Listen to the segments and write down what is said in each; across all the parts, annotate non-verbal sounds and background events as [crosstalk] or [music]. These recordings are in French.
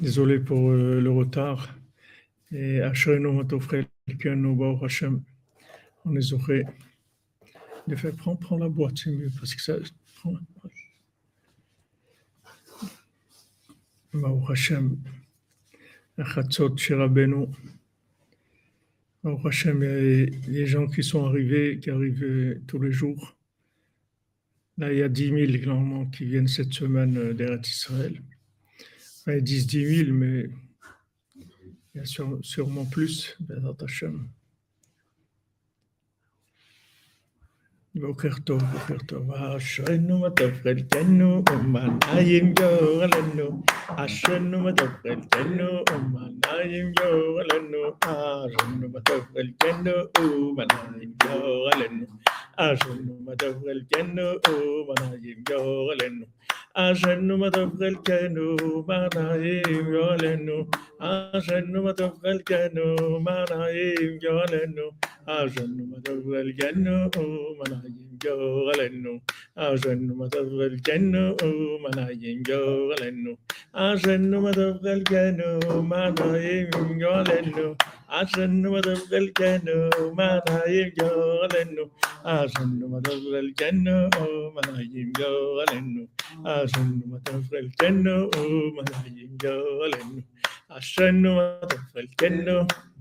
Désolé pour euh, le retard. Et on est aurait de faire prendre, prendre la boîte, c'est mieux parce que ça prend la boîte. Hashem, Achatzot Shirabenu. Baruch Hashem, il y a les gens qui sont arrivés, qui arrivent tous les jours. Là, il y a 10 000 normalement qui viennent cette semaine euh, d'Eretz Israël. Enfin, ils disent 10 000, mais il y a sûre- sûrement plus. Bezrat Hashem. בוקר טוב, בוקר טוב. אשרנו מה טוב חלקנו, ומנעים גורלנו. אשרנו מה טוב חלקנו, ומנעים גורלנו. אשרנו מה טוב חלקנו, ומנעים גורלנו. أجن مدوغ الكنو منايم يولنو أجن مدوغ الكنو منايم يولنو أجن مدوغ الكنو منايم يولنو أجن مدر الجنة منايم جوغلنو أجن مدر الجنة منايم جوغلنو أجن مدر الجنة منايم جوغلنو أجن مدر الجنة منايم جوغلنو أجن مدر الجنة منايم جوغلنو أجن مدر الجنة منايم جوغلنو أجن مدر الجنة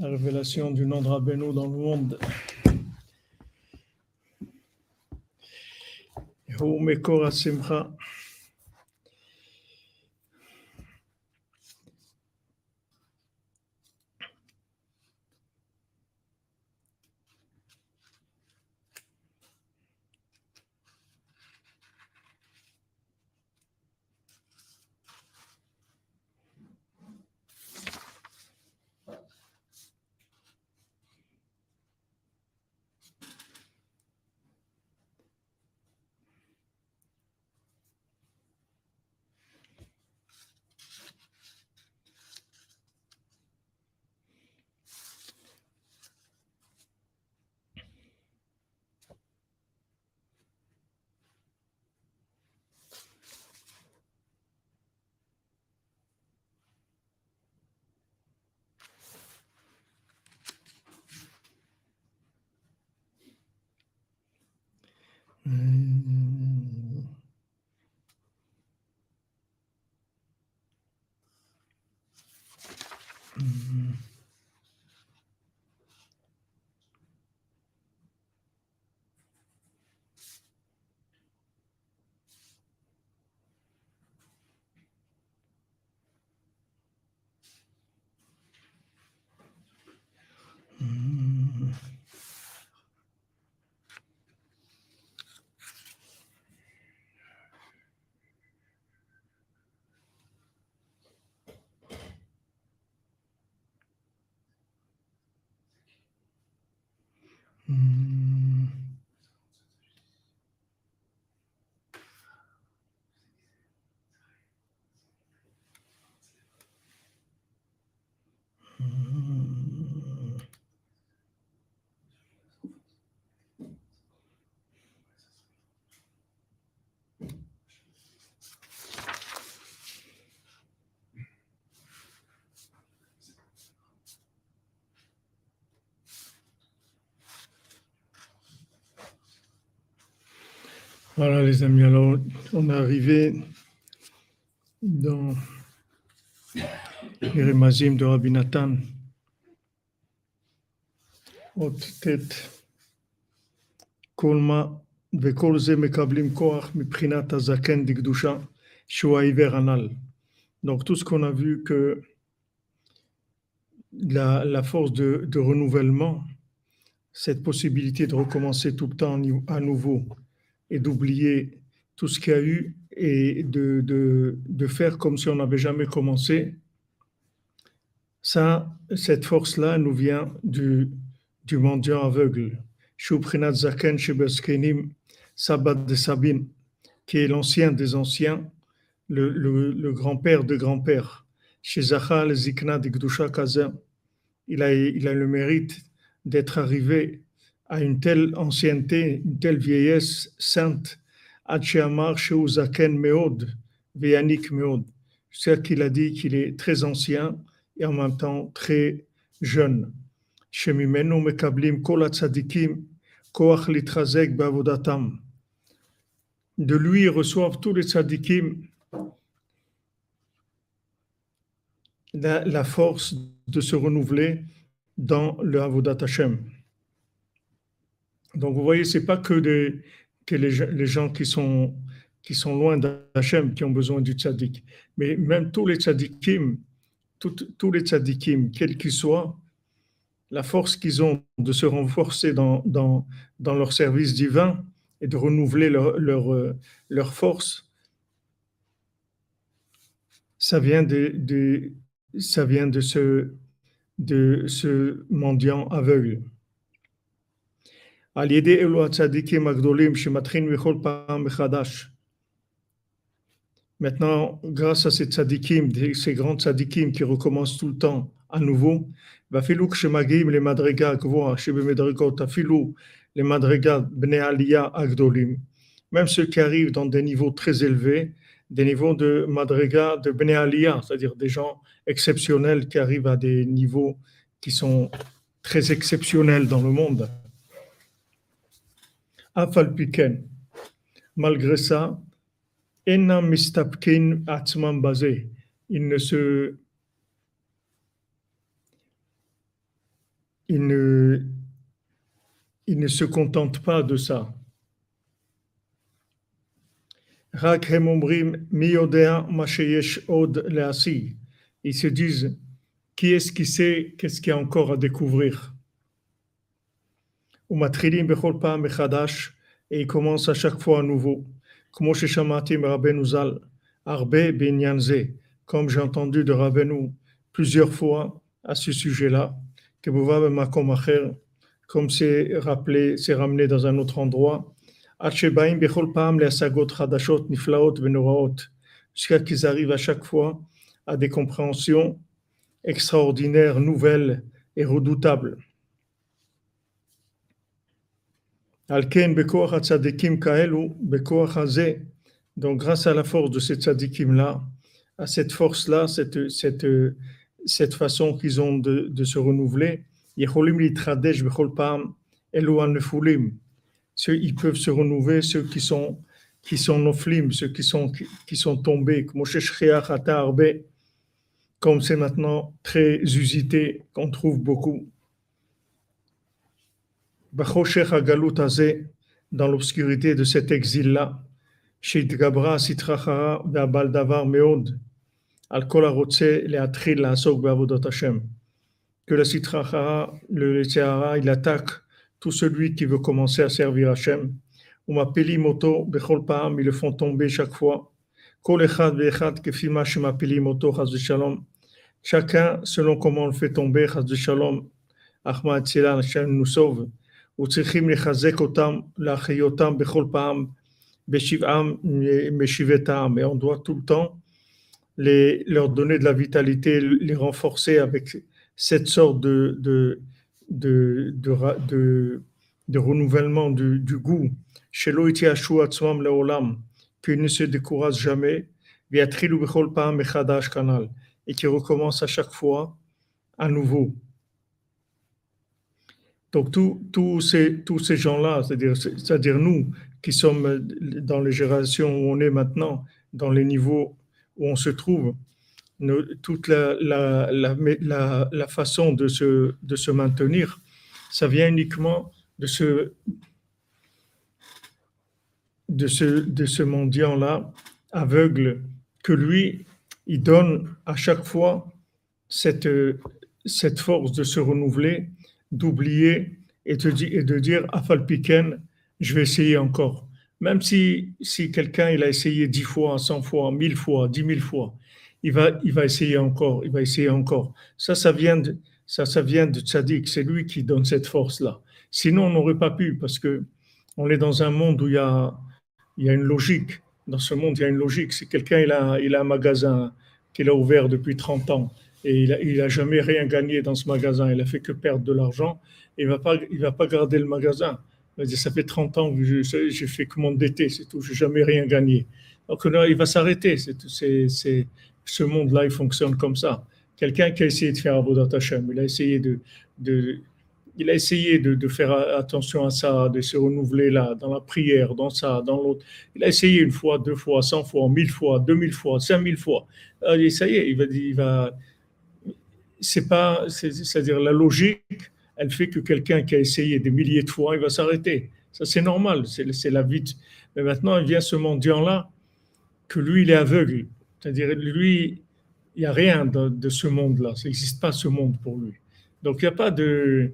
La révélation du nom de Rabbeinu dans le monde. Voilà les amis, alors on est arrivé dans les Remazim de Rabbi Nathan, haute tête, Kolma, וכל זה מקבלים כוח מבחינת הזקן דקדושה, שהוא העיוור הנ"ל. Donc tout ce qu'on a vu que la, la force de, de renouvellement, cette possibilité de recommencer tout le temps à nouveau et d'oublier tout ce qu'il y a eu et de, de, de faire comme si on n'avait jamais commencé. ça, cette force-là nous vient du, du mendiant aveugle. Shubrinat Zaken Sabbat qui est l'ancien des anciens, le, grand-père de grand-père. Chez Zachal Zikna Kaza, il a, il a le mérite d'être arrivé à une telle ancienneté, une telle vieillesse sainte, Adcheamar Sheuzaken Meod, Veyanik Meod. C'est qu'il a dit qu'il est très ancien et en même temps très jeune. De lui reçoivent tous les tzadikim la, force de se renouveler dans le Avodat Hashem. Donc vous voyez, c'est pas que, les, gens qui sont, qui sont loin d'Hachem qui ont besoin du tzaddik, mais même tous les tzaddikim, tous les tzaddikim, quels qu'ils soient, la force qu'ils ont de se renforcer dans, leur service divin et de renouveler leur, leur force, ça vient de ce mendiant aveugle. Maintenant, grâce à ces tzadikim, ces grands tzadikim qui recommencent tout le temps à nouveau, les madrigas les madrigas agdolim, même ceux qui arrivent dans des niveaux très élevés, des niveaux de madriga de bnei aliyah, c'est-à-dire des gens exceptionnels qui arrivent à des niveaux qui sont très exceptionnels dans le monde. Afalpiken, malgré ça, enam mistapkin atzman basé, il ne se il ne, ne se contente pas de ça. Ils se disent, qui est-ce qui sait qu'est-ce qu'il y a encore à découvrir? Et ils commencent à chaque fois à nouveau. Comme j'ai entendu de Rabbeinu plusieurs fois à ce sujet-là, comme c'est rappelé, c'est ramené dans un autre endroit, jusqu'à qu'ils arrivent à chaque fois à des compréhensions extraordinaires, nouvelles et redoutables. Donc, grâce à la force de ces tzadikim-là, à cette force-là, cette, cette, cette façon qu'ils ont de, de se renouveler, ils peuvent se renouveler, ceux qui sont qui sont noflim, ceux qui sont qui sont tombés, comme c'est maintenant très usité, qu'on trouve beaucoup. Dans l'obscurité de cet exil-là, chez Gabra Sitrachara Baldavar Meod, al kol arotse leatril laasok be'avodot Hashem. Que la Sitrachara, le Tseara, il attaque tout celui qui veut commencer à servir Hashem. Ou m'appeli moto bechol pa'am, ils le font tomber chaque fois. Kol echad ve'echad kefima shemapeli moto chaz. Chacun selon comment on le fait tomber, chaz shalom. Ahmad Tzilan, Hashem nous sauve. וצריכים לחזק אותם, להחיות אותם בכל פעם בשבעם משיבתם. Et on doit tout le temps les, leur donner de la vitalité, les renforcer avec cette sorte de, de, de, de, de, de renouvellement du, du goût. Chez Loïti Ashua Tzvam Leolam, qu'ils ne se découragent jamais, Viatrilu Bechol Pam Echadash Kanal, et qui recommence à chaque fois à nouveau. Donc tous ces, tous ces gens-là, c'est-à-dire, nous qui sommes dans les générations où on est maintenant, dans les niveaux où on se trouve, toute la, la, la, la, façon de se, de se maintenir, ça vient uniquement de ce, de ce, de ce mendiant-là aveugle que lui, il donne à chaque fois cette, cette force de se renouveler d'oublier et, et, de dire Afalpiken, je vais essayer encore. Même si, si quelqu'un il a essayé dix fois, cent fois, mille fois, dix mille fois, il va, il va essayer encore, il va essayer encore. Ça, ça vient de, ça, ça vient de tzaddik. C'est lui qui donne cette force-là. Sinon, on n'aurait pas pu parce que on est dans un monde où il y a, il y a une logique. Dans ce monde, il y a une logique. Si quelqu'un il a, il a un magasin qu'il a ouvert depuis 30 ans et il n'a jamais rien gagné dans ce magasin, il a fait que perdre de l'argent, il ne va, pas, il va pas garder le magasin. Il va dire, ça fait 30 ans que j'ai fait que d'été, c'est tout, je n'ai jamais rien gagné. Donc il va s'arrêter. C'est, ce monde-là, il fonctionne comme ça. Quelqu'un qui a essayé de faire Avodat Hashem, il a essayé de, de il a essayé de, faire attention à ça, de se renouveler là, dans la prière, dans ça, dans l'autre. Il a essayé une fois, deux fois, cent fois, mille fois, deux mille fois, cinq mille fois. Et ça y est, il va, il va. C'est pas, c'est-à-dire la logique, elle fait que quelqu'un qui a essayé des milliers de fois, il va s'arrêter. Ça, c'est normal, c'est la vie. Mais maintenant, il vient ce mendiant-là, que lui, il est aveugle. C'est-à-dire, lui, il n'y a rien de, ce monde-là. Ça n'existe pas ce monde pour lui. Donc, il n'y a pas de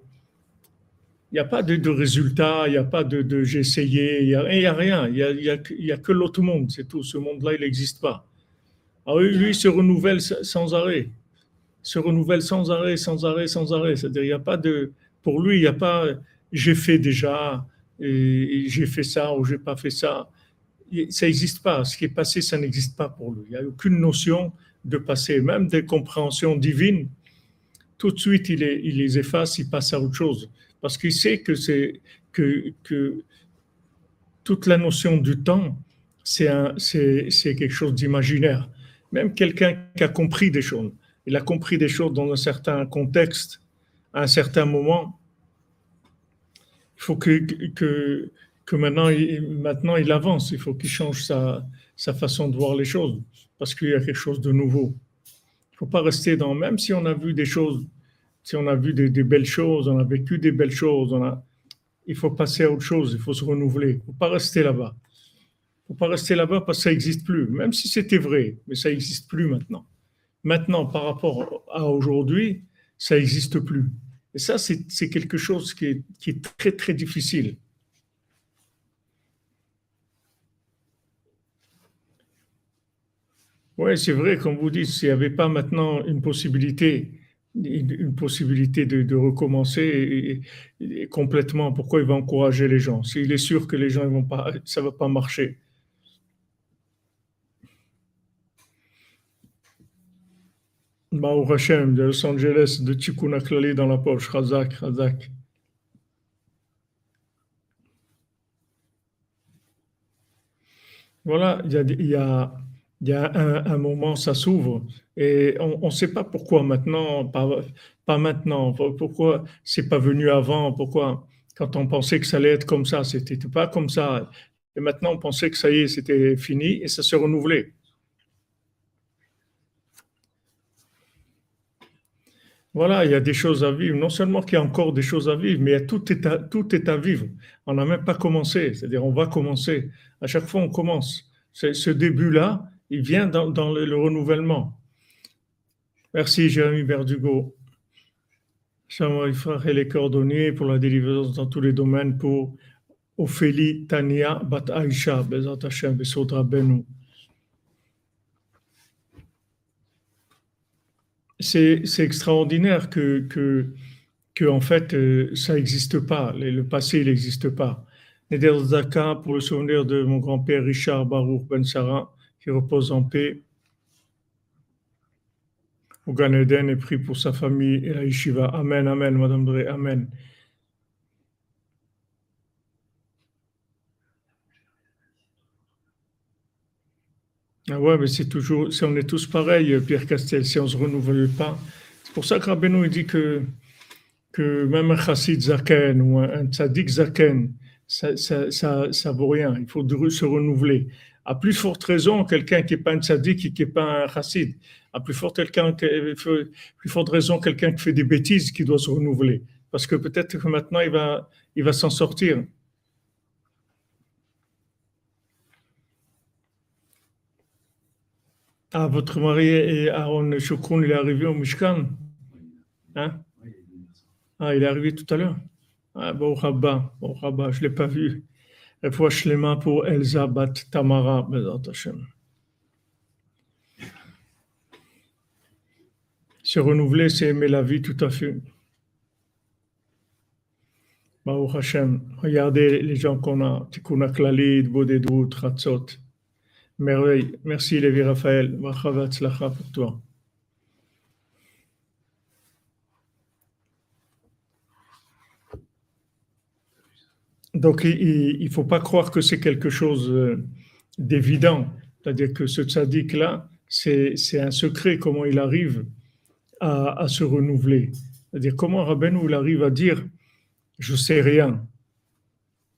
il n'y a pas de, de résultat, il n'y a pas de, de j'ai essayé, il n'y a, rien, il n'y y a, a, que l'autre monde, c'est tout. Ce monde-là, il n'existe pas. Alors lui, il se renouvelle sans arrêt, se renouvelle sans arrêt, sans arrêt, sans arrêt. C'est-à-dire, il n'y a pas de, pour lui, il n'y a pas, j'ai fait déjà, j'ai fait ça ou j'ai pas fait ça. Ça n'existe pas. Ce qui est passé, ça n'existe pas pour lui. Il n'y a aucune notion de passé, même des compréhensions divines. Tout de suite, il les, il les efface, il passe à autre chose parce qu'il sait que que, que toute la notion du temps, c'est quelque chose d'imaginaire. Même quelqu'un qui a compris des choses, il a compris des choses dans un certain contexte, à un certain moment. Il faut que, maintenant, il, avance, il faut qu'il change sa, sa façon de voir les choses, parce qu'il y a quelque chose de nouveau. Il ne faut pas rester dans, même si on a vu des choses si on a vu des, belles choses, on a vécu des belles choses, on a, il faut passer à autre chose, il faut se renouveler. Il ne faut pas rester là-bas. Il ne faut pas rester là-bas parce que ça n'existe plus, même si c'était vrai, mais ça n'existe plus maintenant. Maintenant, par rapport à aujourd'hui, ça n'existe plus. Et ça, c'est quelque chose qui est, très, très difficile. Oui, c'est vrai, comme vous dites, s'il n'y avait pas maintenant une possibilité une possibilité de, recommencer complètement. Pourquoi il va encourager les gens? S'il est sûr que les gens ils vont pas, ça va pas marcher. Mao Hashem de Los Angeles, de Tikkun dans la poche, Razak, Razak. Voilà, il y a un, moment, ça s'ouvre et on ne sait pas pourquoi maintenant, pas, pas maintenant, pourquoi c'est pas venu avant, pourquoi quand on pensait que ça allait être comme ça, c'était pas comme ça? Et maintenant, on pensait que ça y est, c'était fini et ça se renouvelait. Voilà, il y a des choses à vivre. Non seulement qu'il y a encore des choses à vivre, mais tout est à, tout est vivre. On n'a même pas commencé. C'est-à-dire, on va commencer. À chaque fois, on commence. Ce début-là, il vient dans, le, le, renouvellement. Merci Jérémy Berdugo. J'aimerais frère et les coordonnées pour la délivrance dans tous les domaines pour Ophélie Tania Bat Aisha, Bezat Hashem, Besodra Benu. C'est extraordinaire que, que, que, en fait, euh, ça n'existe pas. Le passé, n'existe pas. Neder Zaka pour le souvenir de mon grand-père Richard Baruch Ben Sarah qui repose en paix au Gan Eden et prie pour sa famille et la yeshiva. Amen, amen, Madame Drey, amen. Ah ouais, mais c'est toujours, si on est tous pareils, Pierre Castel, si on ne se renouvelle pas. C'est pour ça que Rabbeinu dit que, que même un chassid zaken ou un, tzaddik zaken, ça, ça, ça, ça vaut rien. Il faut se renouveler à plus forte raison quelqu'un qui n'est pas un tzaddik et qui n'est pas un chassid. À plus forte, quelqu'un, plus forte raison quelqu'un qui fait des bêtises qui doit se renouveler. Parce que peut-être que maintenant il va, il va s'en sortir. Ah, votre mari et Aaron Shokroun, il est arrivé au Mishkan hein? Ah, il est arrivé tout à l'heure Ah, bon, Rabba, bon, Rabba, je ne l'ai pas vu. les mains pour Elsa Bat Tamara, Se renouveler, c'est aimer la vie tout à fait. Baruch Hashem, regardez les gens qu'on a, Tikkun Bodedut, Ratzot. Merveille. Merci Lévi Raphaël. pour toi. Donc, il ne faut pas croire que c'est quelque chose euh, d'évident. C'est-à-dire que ce tzaddik-là, c'est un secret, comment il arrive à, se renouveler. C'est-à-dire comment Rabbeinu il arrive à dire Je sais rien.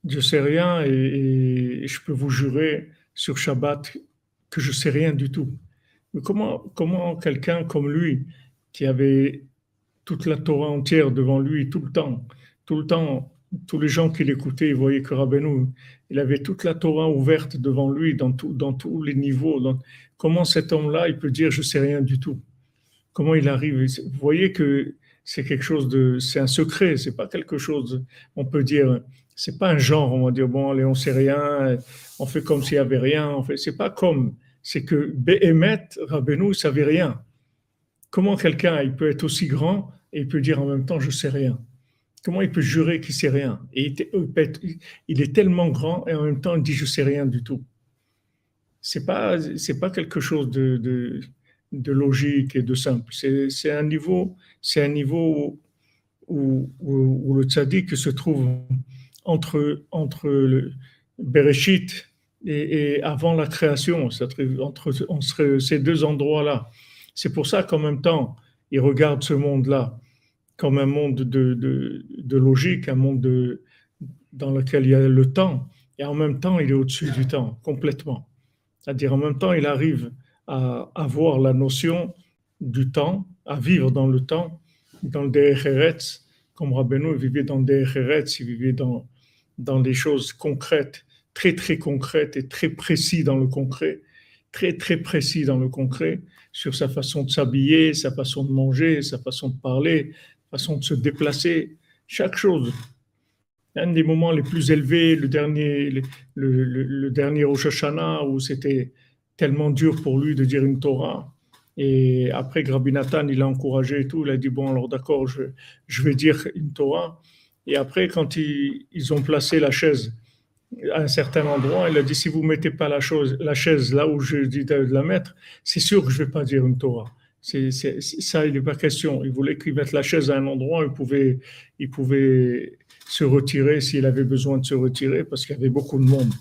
Je sais rien et, je peux vous jurer sur Shabbat que je sais rien du tout. Mais comment, comment quelqu'un comme lui, qui avait toute la Torah entière devant lui tout le temps, tout le temps tous les gens qui l'écoutaient, ils voyaient que Rabbeinu, il avait toute la Torah ouverte devant lui dans, dans tous les niveaux. comment cet homme-là, il peut dire je sais rien du tout? Comment il arrive? Vous voyez que c'est quelque chose de, c'est un secret, c'est pas quelque chose. On peut dire, c'est pas un genre. On va dire bon, allez, on sait rien, on fait comme s'il y avait rien. En fait, c'est pas comme. C'est que Behemet, Rabbeinu, il savait rien. Comment quelqu'un, il peut être aussi grand et il peut dire en même temps je sais rien? Comment il peut jurer qu'il sait rien? Il est tellement grand et en même temps il dit je sais rien du tout. C'est pas c'est pas quelque chose de, de, logique et de simple. C'est un niveau c'est un niveau où, où, le tzaddik se trouve entre entre Bereshit et, avant la création, entre, entre ces deux endroits-là. C'est pour ça qu'en même temps, il regarde ce monde-là comme un monde de, de, logique, un monde de, dans lequel il y a le temps, et en même temps, il est au-dessus du temps, complètement. C'est-à-dire, en même temps, il arrive à avoir la notion du temps, à vivre dans le temps, dans le Derecheretz, comme Rabbeinu vivait dans le Derecheretz, il vivait dans, dans des choses concrètes, très très concrètes et très précis dans le concret, très très précis dans le concret, sur sa façon de s'habiller, sa façon de manger, sa façon de parler, façon de se déplacer, chaque chose. Un des moments les plus élevés, le dernier, le, dernier Rosh Hashanah, où c'était tellement dur pour lui de dire une Torah. Et après, Rabbi Nathan, il a encouragé et tout. Il a dit Bon, alors d'accord, je, je vais dire une Torah. Et après, quand ils, ont placé la chaise à un certain endroit, il a dit Si vous ne mettez pas la, chaise là où je dis de la mettre, c'est sûr que je ne vais pas dire une Torah. Ça, il n'est pas question. Il voulait qu'il mette la chaise à un endroit, il pouvait, il pouvait se retirer s'il avait besoin de se retirer parce qu'il y avait beaucoup de monde.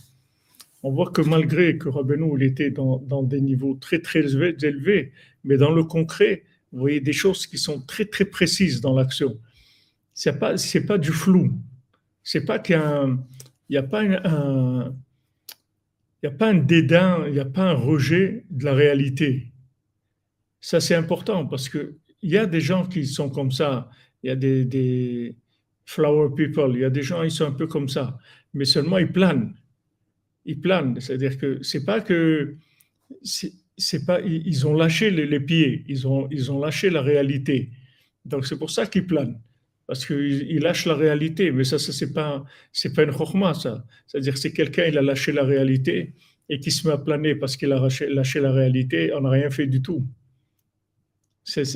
On voit que malgré que Rabbeinu était dans, dans, des niveaux très très élevés, mais dans le concret, vous voyez des choses qui sont très très précises dans l'action. C'est pas c'est pas du flou. C'est pas qu'il a pas un, il n'y a pas un dédain, il n'y a pas un rejet de la réalité. Ça, c'est important parce qu'il y a des gens qui sont comme ça. Il y a des, flower people. Il y a des gens, ils sont un peu comme ça. Mais seulement, ils planent. Ils planent. C'est-à-dire que c'est pas que. C'est pas, ils ont lâché les, pieds. Ils ont, ils ont lâché la réalité. Donc, c'est pour ça qu'ils planent parce qu'ils lâchent la réalité. Mais ça, ça c'est pas, c'est pas une chorma, ça. C'est-à-dire c'est quelqu'un, il a lâché la réalité et qui se met à planer parce qu'il a lâché, lâché, la réalité, on n'a rien fait du tout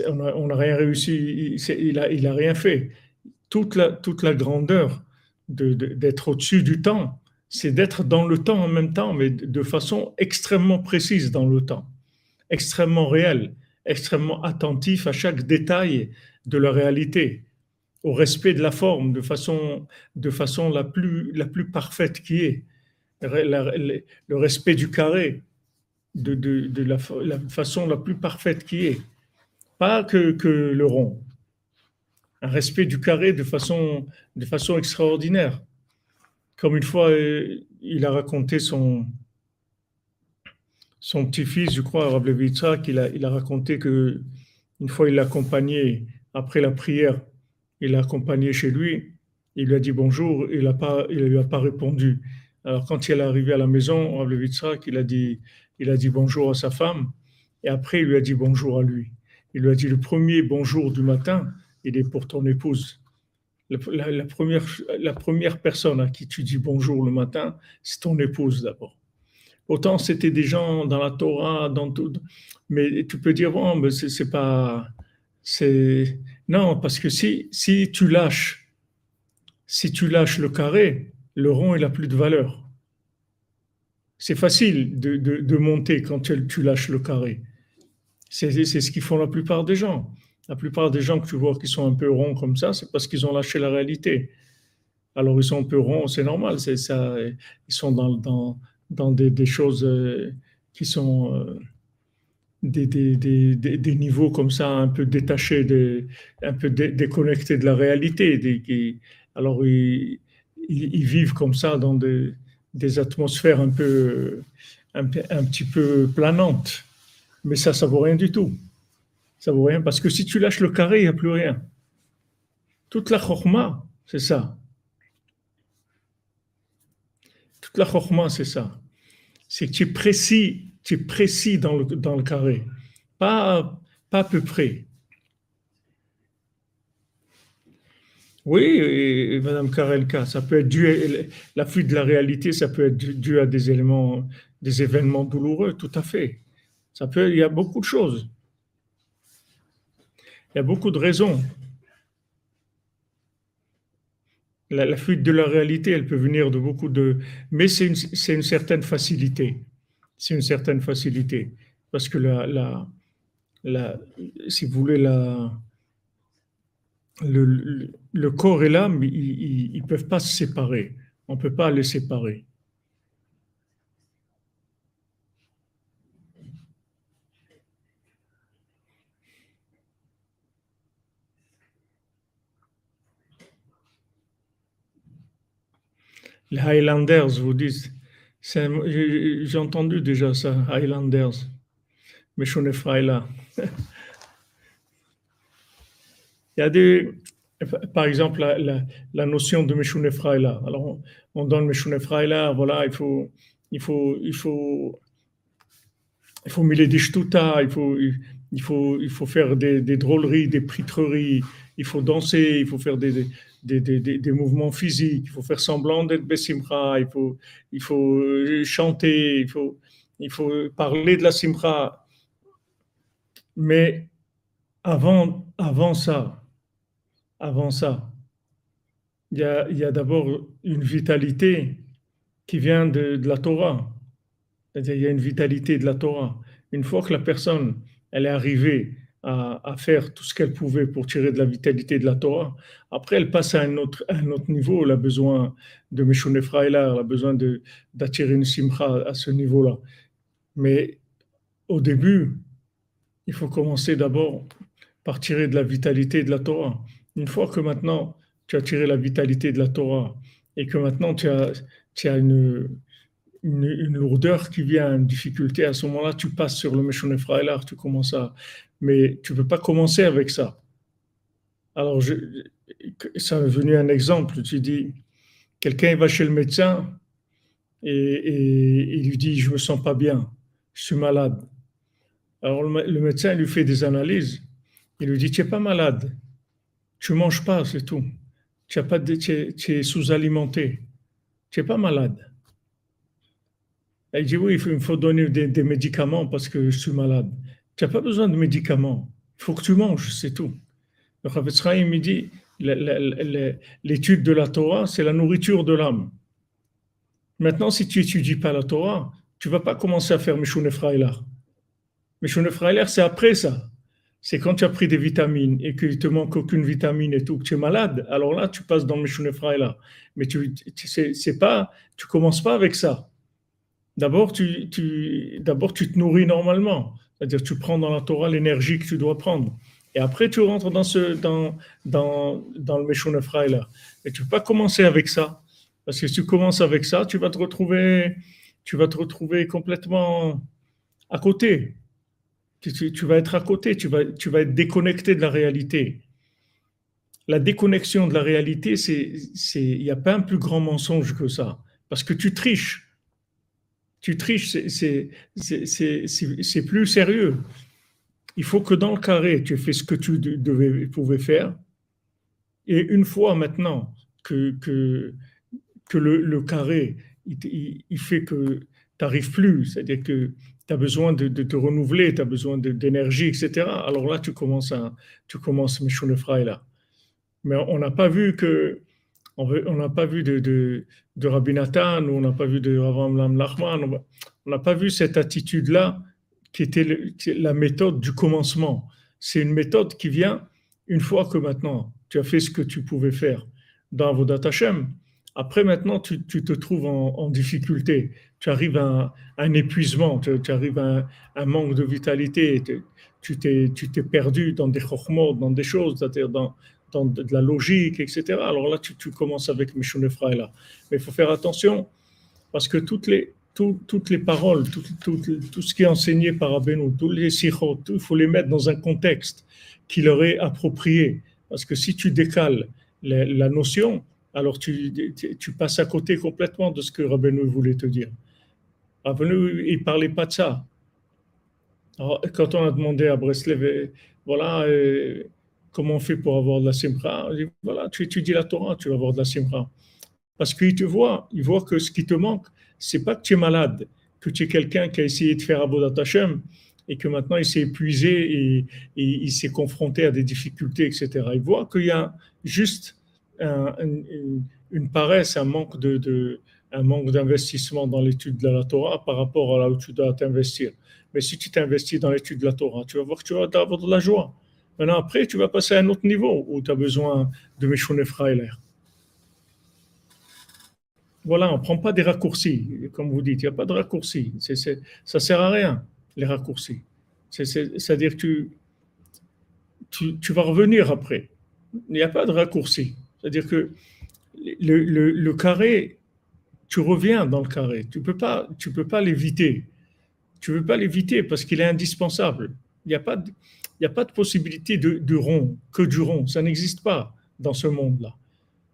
on n'a rien réussi, il n'a il a rien fait. Toute la, toute la grandeur d'être au-dessus du temps, c'est d'être dans le temps en même temps, mais de façon extrêmement précise dans le temps, extrêmement réel, extrêmement attentif à chaque détail de la réalité, au respect de la forme, de façon, de façon la, plus, la plus parfaite qui est, le respect du carré, de, de, la, façon la plus parfaite qui est pas que, que le rond. Un respect du carré de façon, de façon extraordinaire. Comme une fois, euh, il a raconté son, son petit-fils, je crois, Rav qu'il a, il a raconté que une fois il l'a accompagné après la prière, il l'a accompagné chez lui, il lui a dit bonjour, il ne lui a pas répondu. Alors quand il est arrivé à la maison, il a dit, il a dit bonjour à sa femme, et après il lui a dit bonjour à lui. Il lui a dit le premier bonjour du matin, il est pour ton épouse. La, première, la première personne à qui tu dis bonjour le matin, c'est ton épouse d'abord. Autant c'était des gens dans la Torah, dans tout, mais tu peux dire bon, mais c'est pas, c'est non parce que si tu lâches, si tu lâches le carré, le rond il a plus de valeur. C'est facile de, monter quand tu, lâches le carré. C'est ce qu'ils font la plupart des gens. La plupart des gens que tu vois qui sont un peu ronds comme ça, c'est parce qu'ils ont lâché la réalité. Alors ils sont un peu ronds, c'est normal, ça. Ils sont dans, des, choses euh, qui sont euh, des, des, des, niveaux comme ça, un peu détachés, de, un peu déconnectés de la réalité. Qui, alors ils, ils, vivent comme ça dans des, atmosphères un peu, un, un petit peu planantes. Mais ça, ça vaut rien du tout ça vaut rien. Parce que si tu lâches le carré, il n'y a plus rien. Toute la chorma, c'est ça. Toute la chorma, c'est ça. C'est que tu es précis, tu es précis dans le, carré. Pas, pas à peu près. Oui, Madame Karelka, ça peut être dû, à, la fuite de la réalité, ça peut être dû à des éléments, des événements douloureux, tout à fait. Ça peut, il y a beaucoup de choses. Il y a beaucoup de raisons. La, fuite de la réalité, elle peut venir de beaucoup de... Mais c'est une, certaine facilité. C'est une certaine facilité. Parce que la si vous voulez, la, le, le, corps et l'âme, ils ne peuvent pas se séparer. On ne peut pas les séparer. Les Highlanders, vous dites. J'ai entendu déjà ça, Highlanders. Meshone Freila. [laughs] Il y a des, par exemple, la, notion de Meshune Freila. Alors, on, donne Meshune Freila, voilà, il faut, il faut, il faut, il faut il faut, il faut, il faut faire des, des drôleries, des pritreries, il faut danser, il faut faire des, des, des, des, mouvements physiques, il faut faire semblant d'être Bessimra, il faut, il faut euh, chanter, il faut, il faut parler de la Simra. Mais avant, avant ça, avant ça, il y a, a d'abord une vitalité qui vient de, de la Torah. C'est-à-dire, il y a une vitalité de la Torah. Une fois que la personne, elle est arrivée à, faire tout ce qu'elle pouvait pour tirer de la vitalité de la Torah. Après, elle passe à un autre, un autre niveau. Elle a besoin de Meshone elle a besoin d'attirer une simcha à ce niveau-là. Mais au début, il faut commencer d'abord par tirer de la vitalité de la Torah. Une fois que maintenant tu as tiré la vitalité de la Torah et que maintenant tu as, tu as une, une, lourdeur qui vient, une difficulté, à ce moment-là, tu passes sur le Meshone tu commences à, mais tu ne peux pas commencer avec ça. Alors, ça m'est venu un exemple. Tu dis, quelqu'un va chez le médecin et, il lui dit, je ne me sens pas bien, je suis malade. Alors, le, médecin lui fait des analyses. Il lui dit, tu n'es pas malade, tu ne manges pas, c'est tout. Tu, tu es, sous-alimenté, tu n'es pas malade. Il dit, oui, il faut, donner des médicaments parce que je suis malade. Tu n'as pas besoin de médicaments. Il faut que tu manges, c'est tout. Le me dit l'étude de la Torah, c'est la nourriture de l'âme. Maintenant, si tu n'étudies pas la Torah, tu vas pas commencer à faire Meshune Freiler. Meshune Freiler, c'est après ça. C'est quand tu as pris des vitamines et qu'il te manque aucune vitamine et tout, que tu es malade. Alors là, tu passes dans Meshune Freiler. Mais tu c'est pas, tu commences pas avec ça. D'abord, tu, te nourris normalement. C'est-à-dire, tu prends dans la Torah l'énergie que tu dois prendre. Et après, tu rentres dans, ce, dans, dans, dans le Meshon là. Et tu ne peux pas commencer avec ça. Parce que si tu commences avec ça, tu vas te retrouver, tu vas te retrouver complètement à côté. Tu, vas être à côté, tu vas, tu vas être déconnecté de la réalité. La déconnexion de la réalité, il n'y a pas un plus grand mensonge que ça. Parce que tu triches tu triches, c'est plus sérieux. Il faut que dans le carré, tu fais ce que tu devais, pouvais faire. Et une fois maintenant que, que, que le, carré, il, fait que tu n'arrives plus, c'est-à-dire que tu as besoin de, te renouveler, tu as besoin d'énergie, etc. Alors là, tu commences à, tu commences là. Mais on n'a pas vu que, on n'a pas vu de, de, Rabbi Nathan, on n'a pas vu de Rav Lachman, on n'a pas vu cette attitude-là qui était la méthode du commencement. C'est une méthode qui vient une fois que maintenant tu as fait ce que tu pouvais faire dans vos Hashem. Après, maintenant, tu, te trouves en, difficulté. Tu arrives à, un épuisement, tu, arrives à un, manque de vitalité. Tu t'es perdu dans des dans des choses, c'est-à-dire dans, de la logique, etc. Alors là, tu, commences avec Mishunefra là. Mais il faut faire attention parce que toutes les, toutes les paroles, tout, tout, ce qui est enseigné par Abeno, tous les sikhot, il faut les mettre dans un contexte qui leur est approprié. Parce que si tu décales la, notion, alors tu, tu, passes à côté complètement de ce que Rabbeinu voulait te dire. Rabbeinu, il ne parlait pas de ça. Quand on a demandé à Breslev, voilà, euh, comment on fait pour avoir de la simra Voilà, tu étudies la Torah, tu vas avoir de la simra. Parce qu'il te voit, il voit que ce qui te manque, c'est pas que tu es malade, que tu es quelqu'un qui a essayé de faire Abodat Hashem, et que maintenant il s'est épuisé et, il s'est confronté à des difficultés, etc. Il voit qu'il y a juste une, paresse, un manque de, un manque d'investissement dans l'étude de la Torah par rapport à là où tu dois t'investir. Mais si tu t'investis dans l'étude de la Torah, tu vas voir que tu vas avoir de la joie. Maintenant, après, tu vas passer à un autre niveau où tu as besoin de Meshone Freiler. Voilà, on ne prend pas des raccourcis, comme vous dites, il n'y a pas de raccourcis. ça ne sert à rien les raccourcis. C'est-à-dire que tu, vas revenir après. Il n'y a pas de raccourci. C'est-à-dire que le, carré, tu reviens dans le carré. Tu ne peux pas, tu peux pas l'éviter. Tu ne veux pas l'éviter parce qu'il est indispensable. Il n'y a, pas de, il a pas de possibilité de, de rond, que du rond. Ça n'existe pas dans ce monde-là.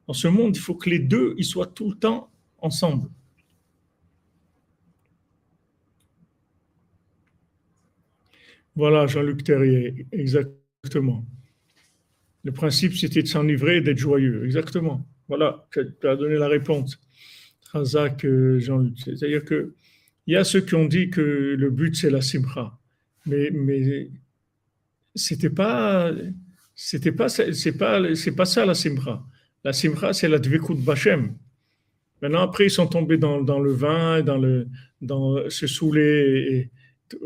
Dans ce monde, il faut que les deux ils soient tout le temps ensemble. Voilà, Jean-Luc Terrier, exactement. Le principe, c'était de s'enivrer, d'être joyeux, exactement. Voilà, tu as donné la réponse. Razak, euh, Jean-Luc. C'est-à-dire qu'il y a ceux qui ont dit que le but, c'est la simcha. Mais, mais c'était pas, c'était pas, c'est pas, c'est pas ça la simcha. La simcha, c'est la dvekut bachem. Maintenant, après, ils sont tombés dans, dans le vin, dans le, dans se saouler. Et,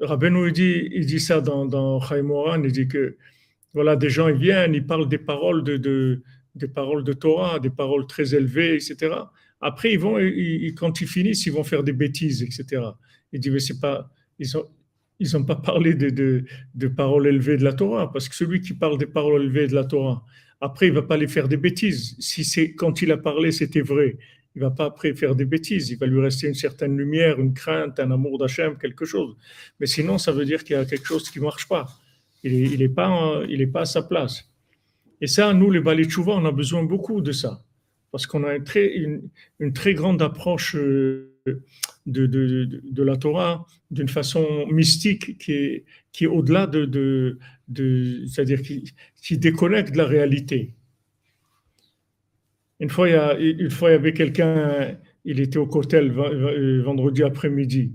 il dit, il dit ça dans, dans il dit que voilà, des gens ils viennent, ils parlent des paroles de, des paroles de Torah, des paroles très élevées, etc. Après, ils vont, quand ils finissent, ils vont faire des bêtises, etc. Il dit, mais c'est pas, ils ils n'ont pas parlé de, de, de, paroles élevées de la Torah, parce que celui qui parle des paroles élevées de la Torah, après, il va pas les faire des bêtises. Si c'est quand il a parlé, c'était vrai, il va pas après faire des bêtises, il va lui rester une certaine lumière, une crainte, un amour d'Hachem, quelque chose. Mais sinon, ça veut dire qu'il y a quelque chose qui marche pas. Il n'est pas, il est pas à sa place. Et ça, nous, les Balai on a besoin beaucoup de ça. Parce qu'on a une très, une, très grande approche euh, de, la Torah d'une façon mystique qui est, qui est au-delà de, de, c'est-à-dire qui, qui déconnecte de la réalité. Une fois, il y, a, une fois, il y avait quelqu'un, il était au cotel euh, vendredi après-midi.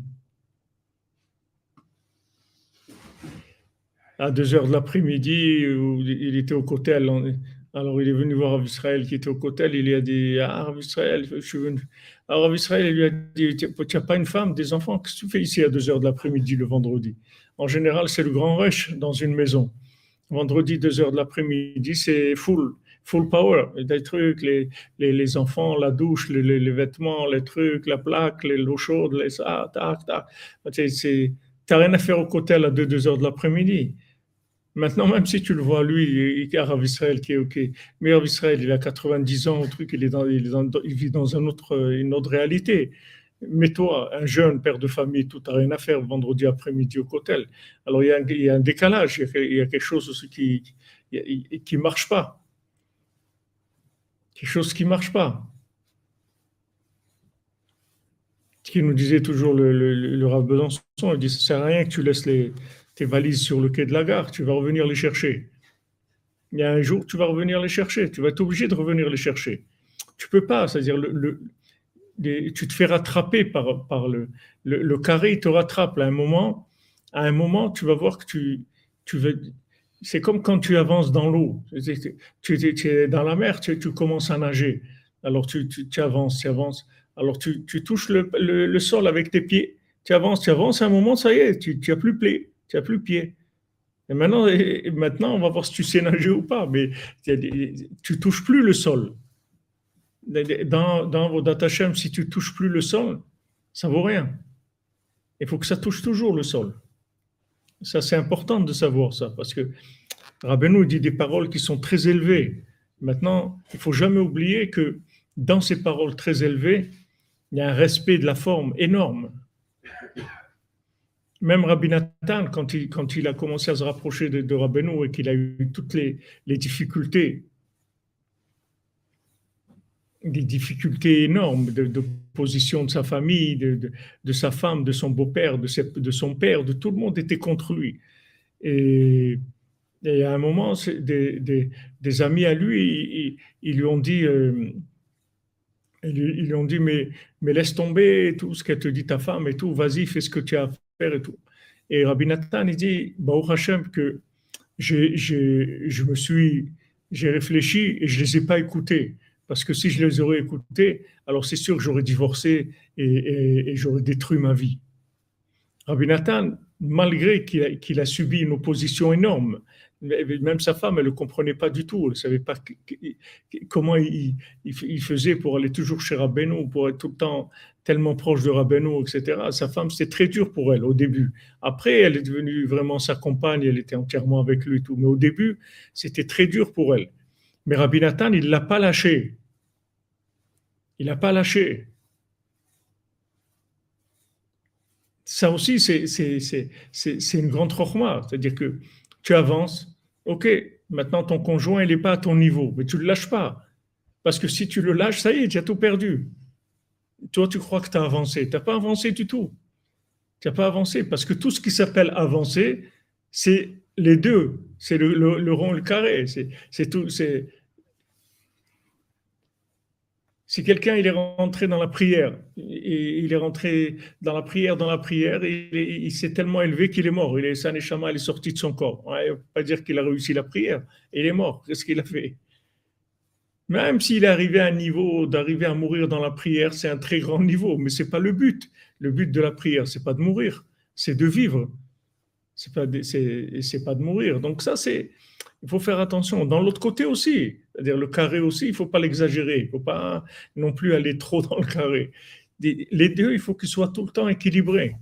À 2 heures de l'après-midi, il était au cotel. Alors, il est venu voir Israël qui était au cotel. Il a dit Ah, Israël, je suis venu. Alors, Israël lui a dit Tu n'as pas une femme, des enfants Qu'est-ce que tu fais ici à 2 heures de l'après-midi le vendredi? En général, c'est le grand rush dans une maison. Vendredi, 2 heures de l'après-midi, c'est full full power, des trucs, les, les, les enfants, la douche, les, les, vêtements, les trucs, la plaque, l'eau chaude, les ça, tac, tac. Tu n'as rien à faire au côté à 2 heures de l'après-midi. Maintenant, même si tu le vois, lui, il y a Rav Israël qui est OK. Mais Rav Israël, il a 90 ans, truc, il, est dans, il, vit dans une autre réalité. Mais toi, un jeune père de famille, tout n'a rien à faire vendredi après-midi au cotel. Alors, il y, a un, décalage, il y a, quelque chose qui ne marche pas quelque chose qui ne marche pas. Ce qui nous disait toujours le, le, le Besançon, il dit, ça ne sert à rien que tu laisses les, tes valises sur le quai de la gare, tu vas revenir les chercher. il y a un jour, tu vas revenir les chercher. Tu vas être obligé de revenir les chercher. Tu peux pas, c'est-à-dire, le, tu te fais rattraper par, le, le, carré, il te rattrape. À un moment, à un moment, tu vas voir que tu, tu veux. C'est comme quand tu avances dans l'eau. Tu, es dans la mer, tu, commences à nager. Alors tu, avances, tu avances. Alors tu, touches le, le, sol avec tes pieds. Tu avances, tu avances. À un moment, ça y est, tu n'as plus pied. Tu as plus pied. Et maintenant, maintenant, on va voir si tu sais nager ou pas. Mais tu touches plus le sol. Dans, dans vos datachem, si tu touches plus le sol, ça vaut rien. Il faut que ça touche toujours le sol. Ça, c'est important de savoir ça, parce que Rabbeinu dit des paroles qui sont très élevées. Maintenant, il faut jamais oublier que dans ces paroles très élevées, il y a un respect de la forme énorme. Même Rabbi Nathan, quand il, a commencé à se rapprocher de, de Rabbeinu et qu'il a eu toutes les, difficultés des difficultés énormes de, position de sa famille, de, de, sa femme, de son beau-père, de, de, son père, de tout le monde était contre lui. Et, à un moment, des, amis à lui, ils, lui ont dit, euh, lui ont dit, mais, laisse tomber tout ce qu'elle te dit ta femme et tout, vas-y, fais ce que tu as et tout. Et Rabbi Nathan, il dit, Baruch Hashem, que j'ai, je me suis, j'ai réfléchi et je les ai pas écoutés. Parce que si je les aurais écoutés, alors c'est sûr que j'aurais divorcé et, j'aurais détruit ma vie. Rabbi Nathan, malgré qu'il a, subi une opposition énorme, même sa femme, elle ne le comprenait pas du tout. Elle ne savait pas comment il, faisait pour aller toujours chez Rabbeinu, pour être tout le temps tellement proche de Rabbeinu, etc. Sa femme, c'était très dur pour elle au début. Après, elle est devenue vraiment sa compagne, elle était entièrement avec lui et tout. Mais au début, c'était très dur pour elle. Mais Rabbi Nathan, il ne l'a pas lâché. Il n'a pas lâché. Ça aussi, c'est une grande chorma. C'est-à-dire que tu avances, ok, maintenant ton conjoint, il n'est pas à ton niveau, mais tu ne le lâches pas. Parce que si tu le lâches, ça y est, tu as tout perdu. Toi, tu crois que tu as avancé. Tu n'as pas avancé du tout. Tu n'as pas avancé. Parce que tout ce qui s'appelle avancer, c'est les deux. C'est le, le, rond, le carré. C'est tout. C'est si quelqu'un est rentré dans la prière, il est rentré dans la prière, dans la prière, et il, s'est tellement élevé qu'il est mort. Il est Saneshama, il est sorti de son corps. Ne peut pas dire qu'il a réussi la prière. Il est mort. Qu'est-ce qu'il a fait? Même s'il est arrivé à un niveau d'arriver à mourir dans la prière, c'est un très grand niveau, mais c'est pas le but. Le but de la prière, c'est pas de mourir, c'est de vivre. C'est pas, c'est pas de mourir. Donc ça, c'est il faut faire attention. Dans l'autre côté aussi, c'est-à-dire le carré aussi, il faut pas l'exagérer. Il faut pas non plus aller trop dans le carré. Les deux, il faut qu'ils soient tout le temps équilibrés.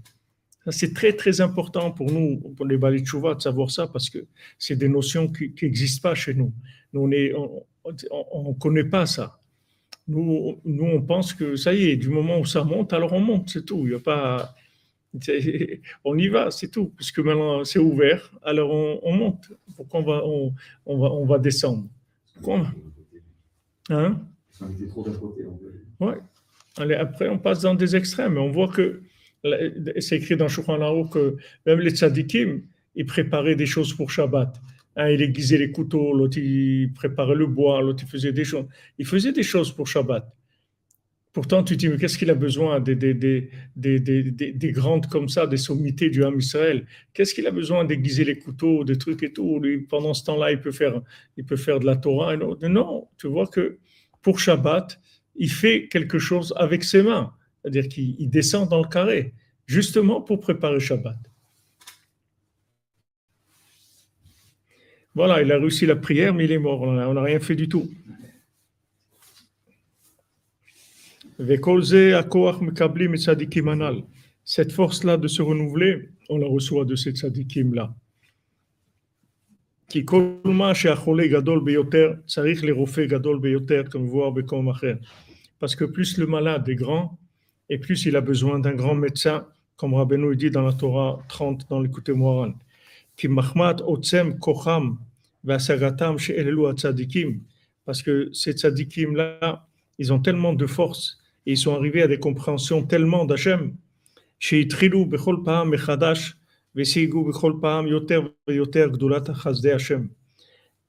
C'est très, très important pour nous, pour les Bali de savoir ça parce que c'est des notions qui n'existent pas chez nous. On ne connaît pas ça. Nous, nous, on pense que ça y est, du moment où ça monte, alors on monte, c'est tout. Il n'y a pas [laughs] on y va, c'est tout, puisque maintenant c'est ouvert, alors on, monte. Pourquoi on va, on, va, on va descendre Pourquoi Hein? Ouais. Allez, après, on passe dans des extrêmes. On voit que c'est écrit dans Shulchan que même les tzadikim, ils préparaient des choses pour Shabbat. Un, il aiguisait les couteaux, l'autre, il préparait le bois, l'autre, il faisait des choses. Il faisait des choses pour Shabbat. Pourtant, tu te dis, mais qu'est-ce qu'il a besoin des, des, des, des, grandes comme ça, des sommités du Ham Israël? Qu'est-ce qu'il a besoin d'aiguiser les couteaux, des trucs et tout? Pendant ce temps-là, il peut faire, de la Torah. Non, tu vois que pour Shabbat, il fait quelque chose avec ses mains. C'est-à-dire qu'il descend dans le carré, justement pour préparer Shabbat. Voilà, il a réussi la prière, mais il est mort. On n'a rien fait du tout. Cette force-là de se renouveler, on la reçoit de ces tzadikim-là. Parce que plus le malade est grand, et plus il a besoin d'un grand médecin, comme Rabbeinu dit dans la Torah 30 dans l'écoute Moran. Parce que ces tzadikim-là, ils ont tellement de force ils sont arrivés à des compréhensions tellement d'Hachem, bechol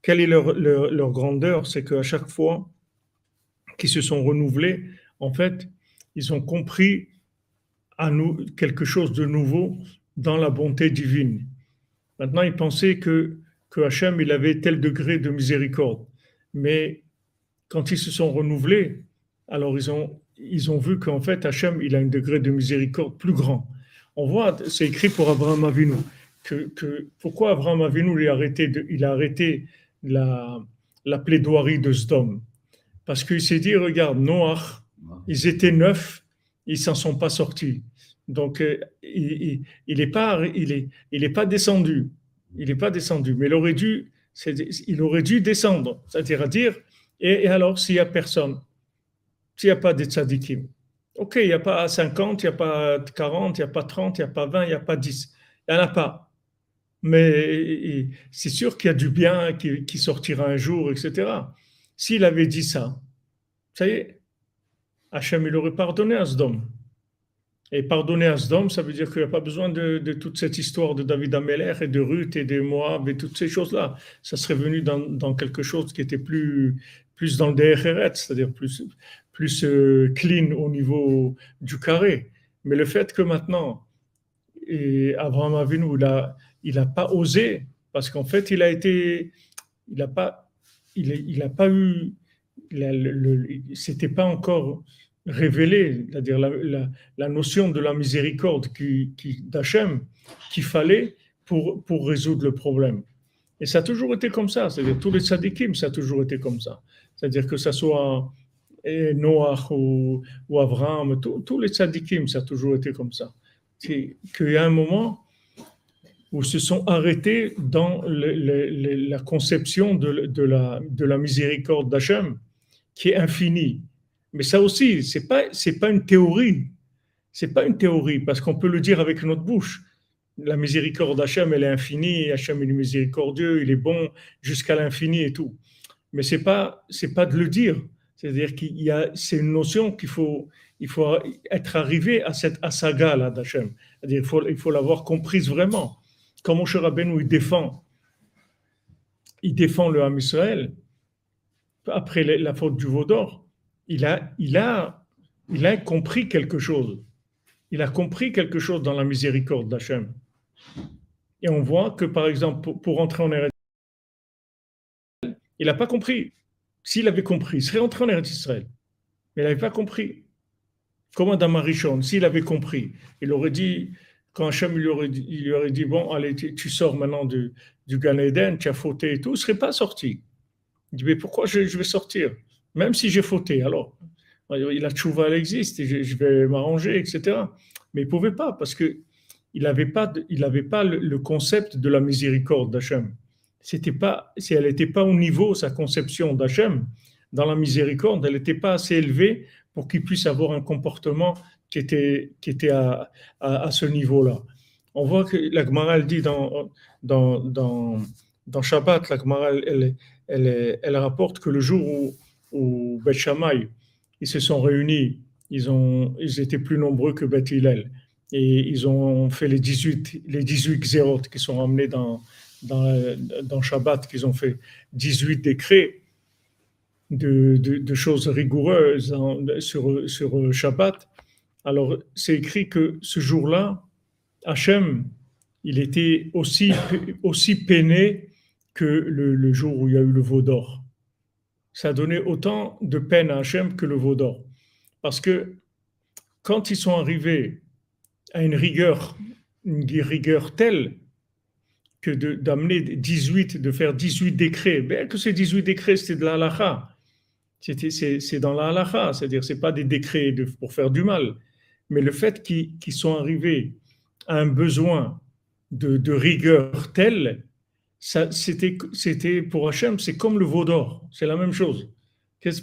quelle est leur, leur, grandeur? C'est qu'à chaque fois qu'ils se sont renouvelés, en fait, ils ont compris à nous quelque chose de nouveau dans la bonté divine. Maintenant, ils pensaient que, que Hachem, il avait tel degré de miséricorde. Mais quand ils se sont renouvelés, alors ils ont, ils ont vu qu'en fait, Hachem, il a un degré de miséricorde plus grand. On voit, c'est écrit pour Abraham Avinu, que, que pourquoi Abraham Avinu il a arrêté, de, il a arrêté la, la plaidoirie de Sdom? Parce qu'il s'est dit, regarde, Noach, ils étaient neuf, ils s'en sont pas sortis. Donc, euh, il n'est pas, il est, il est pas descendu. Il n'est pas descendu, mais il aurait dû, il aurait dû descendre. C'est-à-dire à dire, et, alors s'il n'y a personne, s'il n'y a pas de tzadikim, ok, il n'y a pas 50, il n'y a pas 40, il n'y a pas 30, il n'y a pas 20, il n'y a pas 10. Il n'y en a pas. Mais c'est sûr qu'il y a du bien qui, sortira un jour, etc. S'il avait dit ça, ça y est, Hachem, il aurait pardonné à Sdom. Et pardonner à Sdom, ça veut dire qu'il n'y a pas besoin de, toute cette histoire de David Ameller et de Ruth et de Moab et toutes ces choses-là. Ça serait venu dans, quelque chose qui était plus, plus dans le DRRET, c'est-à-dire plus, plus euh, clean au niveau du carré. Mais le fait que maintenant, et Abraham Avinu, il n'a pas osé, parce qu'en fait, il a été, il n'a pas, il, pas eu, c'était pas encore révélé, c'est-à-dire la, notion de la miséricorde qui, qui d'Hachem qu'il fallait pour, pour résoudre le problème. Et ça a toujours été comme ça, c'est-à-dire tous les tzadikim, ça a toujours été comme ça. C'est-à-dire que ce soit Noach ou, ou tous les tzadikim, ça a toujours été comme ça. C'est qu'il y a un moment où se sont arrêtés dans la conception de, la, de la miséricorde d'Hachem, qui est infinie. Mais ça aussi, pas c'est pas une théorie. C'est pas une théorie parce qu'on peut le dire avec notre bouche. La miséricorde d'Hachem, elle est infinie. Hachem, est miséricordieux, il est bon jusqu'à l'infini et tout. Mais c'est pas c'est pas de le dire. C'est-à-dire qu'il y a c'est une notion qu'il faut il faut être arrivé à cette asaga là d'Hachem. C'est-à-dire il faut il faut l'avoir comprise vraiment. Comme Moshe Rabbeinu il défend il défend le Ham Israël après la faute du veau d'or il a, il, a, il a compris quelque chose. Il a compris quelque chose dans la miséricorde d'Hachem. Et on voit que, par exemple, pour, entrer en Eretz il n'a pas compris. S'il avait compris, il serait entré en Eretz Israël. Mais il n'avait pas compris. Comment dans Marichon, s'il avait compris, il aurait dit, quand Hachem lui aurait dit, il aurait dit Bon, allez, tu, sors maintenant du, du Gan Eden, tu as fauté et tout, il ne serait pas sorti. Il dit Mais pourquoi je vais sortir? Même si j'ai fauté, alors, la tchouva, elle existe, et je, vais m'arranger, etc. Mais il ne pouvait pas, parce qu'il n'avait pas, il pas le, concept de la miséricorde d'Hachem. C'était pas, elle n'était pas au niveau, sa conception d'Hachem, dans la miséricorde, elle n'était pas assez élevée pour qu'il puisse avoir un comportement qui était, qui était à, à, ce niveau-là. On voit que la Gemara, dit dans, dans, dans, dans Shabbat, la Gemara, elle, elle, elle, rapporte que le jour où ou Beth Shammai, ils se sont réunis, ils, ont, ils étaient plus nombreux que Beth Hillel. Et ils ont fait les 18, les 18 xérotes qui sont ramenés dans, dans, Shabbat, qu'ils ont fait 18 décrets de, choses rigoureuses sur, Shabbat. Alors, c'est écrit que ce jour-là, Hachem, il était aussi, aussi peiné que le, le, jour où il y a eu le veau d'or ça a donné autant de peine à Hachem que le veau d'or. Parce que quand ils sont arrivés à une rigueur, une rigueur telle que d'amener 18, de faire 18 décrets, bien que ces 18 décrets, c'était de la halakha. C'est dans la halakha, c'est-à-dire c'est pas des décrets de, pour faire du mal. Mais le fait qu'ils sont arrivés à un besoin de, de rigueur tel c'était, pour Hachem, c'est comme le veau d'or, c'est la même chose.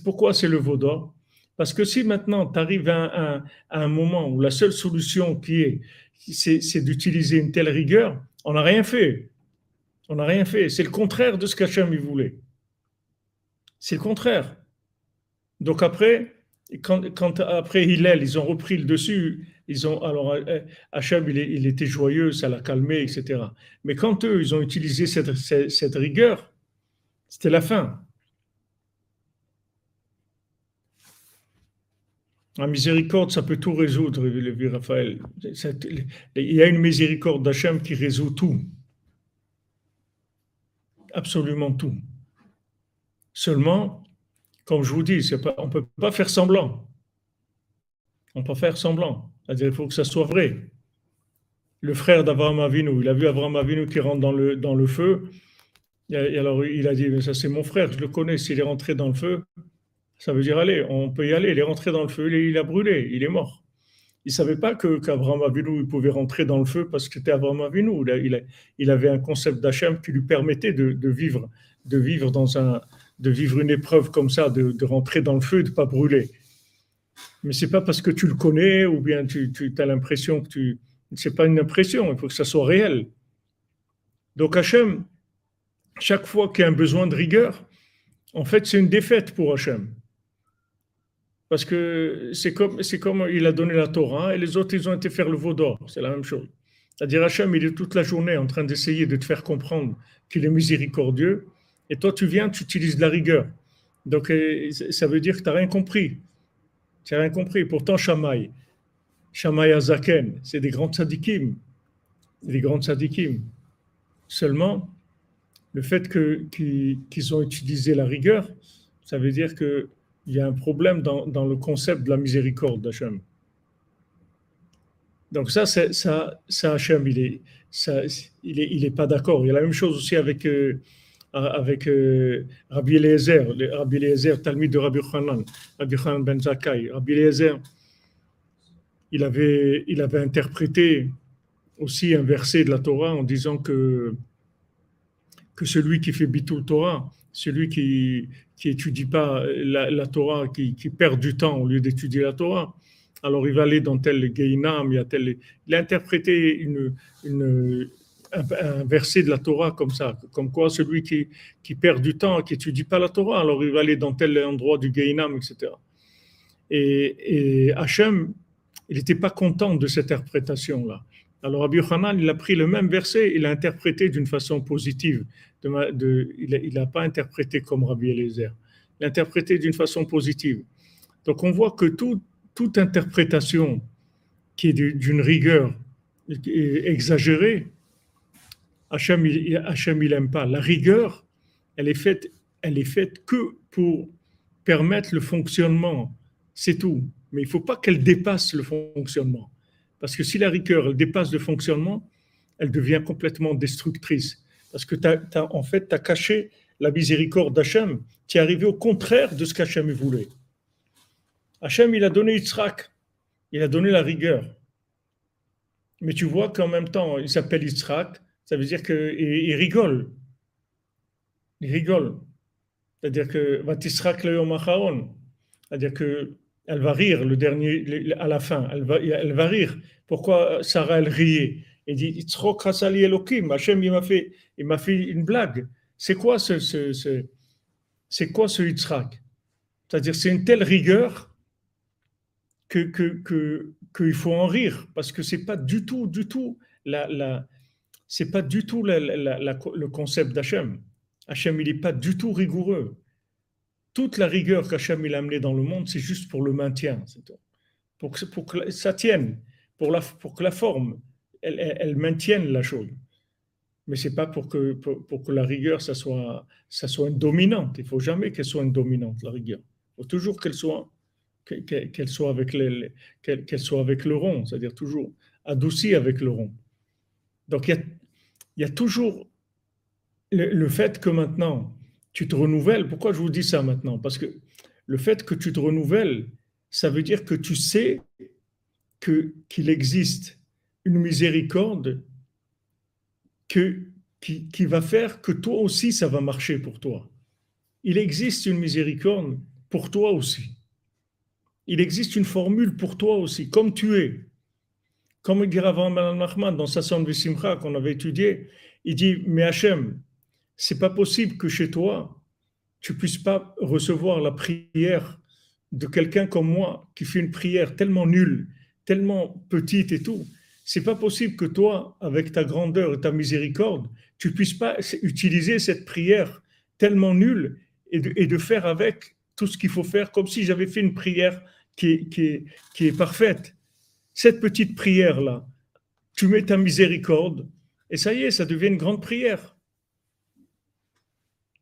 Pourquoi c'est le veau d'or? Parce que si maintenant tu arrives à, un moment où la seule solution qui est, c'est, d'utiliser une telle rigueur, on n'a rien fait. On n'a rien fait. C'est le contraire de ce qu'Hachem voulait. C'est le contraire. Donc après, quand, quand après Hillel, ils ont repris le dessus, ils ont, alors, Hachab, il, il, était joyeux, ça l'a calmé, etc. Mais quand eux, ils ont utilisé cette, cette, rigueur, C'était la fin. La miséricorde, ça peut tout résoudre, le Raphaël. Il y a une miséricorde d'Hachem qui résout tout. Absolument tout. Seulement, comme je vous dis, on ne peut pas faire semblant. On peut faire semblant. C'est-à-dire qu'il faut que ça soit vrai. Le frère d'Abraham Avinu, il a vu Abraham Avinu qui rentre dans le, dans le feu. Et alors il a dit, mais ça c'est mon frère, je le connais, s'il est rentré dans le feu, ça veut dire, allez, on peut y aller. Il est rentré dans le feu, il a brûlé, il est mort. Il ne savait pas qu'Abraham Avinu pouvait rentrer dans le feu parce que c'était Abraham Avinu. Il, il, avait un concept d'Hachem qui lui permettait de, vivre, de vivre dans un, de vivre une épreuve comme ça, de, rentrer dans le feu et de ne pas brûler. Mais c'est pas parce que tu le connais ou bien tu, tu as l'impression que tu. C'est pas une impression, il faut que ça soit réel. Donc Hachem, chaque fois qu'il y a un besoin de rigueur, en fait, c'est une défaite pour Hachem. Parce que c'est comme, il a donné la Torah et les autres, ils ont été faire le veau d'or. C'est la même chose. C'est-à-dire, Hachem, il est toute la journée en train d'essayer de te faire comprendre qu'il est miséricordieux. Et toi, tu viens, tu utilises la rigueur. Donc, euh, ça veut dire que tu n'as rien compris. Tu n'as rien compris. Pourtant, Shamaï, Shamaï Azaken, c'est des grands tzadikim. Des grands tzadikim. Seulement, le fait que, qu'ils ont utilisé la rigueur, ça veut dire que il y a un problème dans, dans le concept de la miséricorde d'Hachem. Donc ça, ça, ça Hachem, il est, ça, il est, il est pas d'accord. Il y a la même chose aussi avec, euh, avec euh, Rabbi Eliezer, Rabbi Eliezer, Talmud de Rabbi Hanan, Rabbi Hanan ben Zakkai. Rabbi Eliezer, il avait, il avait interprété aussi un verset de la Torah en disant que, que celui qui fait Bitul Torah, celui qui qui étudie pas la, Torah, qui, perd du temps au lieu d'étudier la Torah, alors il va aller dans tel Geinam, il a. Il a interprété une, un, verset de la Torah comme ça, comme quoi celui qui, qui perd du temps, qui étudie pas la Torah, alors il va aller dans tel endroit du Geinam, etc. Et, et Hachem, il n'était pas content de cette interprétation-là. Alors Rabbi Yochanan, il a pris le même verset, il l'a interprété d'une façon positive. De, il n'a pas interprété comme Rabbi Eliezer. Il l'a interprété d'une façon positive. Donc on voit que toute interprétation qui est d'une rigueur exagérée, Hachem, il n'aime pas. La rigueur, elle est faite, elle est faite que pour permettre le fonctionnement. C'est tout. Mais il ne faut pas qu'elle dépasse le fonctionnement. Parce que si la rigueur dépasse le fonctionnement, elle devient complètement destructrice. Parce que en fait, tu as caché la miséricorde d'Hachem. Tu es arrivé au contraire de ce qu'Hachem voulait. Hachem, il a donné Yitzhak. Il a donné la rigueur. Mais tu vois qu'en même temps, il s'appelle Yitzhak. Ça veut dire qu'il rigole. Il rigole. C'est-à-dire que C'est-à-dire que elle va rire le dernier, à la fin, elle va, elle va rire. Pourquoi Sarah, elle riait? Elle dit, Hachem, il m'a fait, il m'a fait une blague. C'est quoi ce, ce, c'est quoi ce C'est-à-dire, c'est une telle rigueur que, que, que, qu'il faut en rire, parce que c'est pas du tout, du tout la, la c'est pas du tout le concept d'Hachem. Hachem, il n'est pas du tout rigoureux toute la rigueur qu'Hachem a amenée dans le monde, c'est juste pour le maintien, pour que, pour que ça tienne, pour, que la forme, elle, maintienne la chose. Mais c'est pas pour que, la rigueur, ça soit, ça soit une dominante. Il faut jamais qu'elle soit une dominante, la rigueur. Il faut toujours qu'elle soit, qu'elle soit, avec soit avec le rond, c'est-à-dire toujours adoucie avec le rond. Donc il il y a toujours le fait que maintenant, tu te renouvelles. Pourquoi je vous dis ça maintenant? Parce que le fait que tu te renouvelles, ça veut dire que tu sais que qu'il existe une miséricorde que, qui, qui va faire que toi aussi, ça va marcher pour toi. Il existe une miséricorde pour toi aussi. Il existe une formule pour toi aussi, comme tu es. Comme il dit Rav Nachman dans sa sonde Simcha qu'on avait étudié, il dit Mais Hachem, c'est pas possible que chez toi, tu puisses pas recevoir la prière de quelqu'un comme moi qui fait une prière tellement nulle, tellement petite et tout. C'est pas possible que toi, avec ta grandeur et ta miséricorde, tu puisses pas utiliser cette prière tellement nul et de, faire avec tout ce qu'il faut faire, comme si j'avais fait une prière qui est, qui qui est parfaite. Cette petite prière-là, tu mets ta miséricorde, et ça y est, ça devient une grande prière.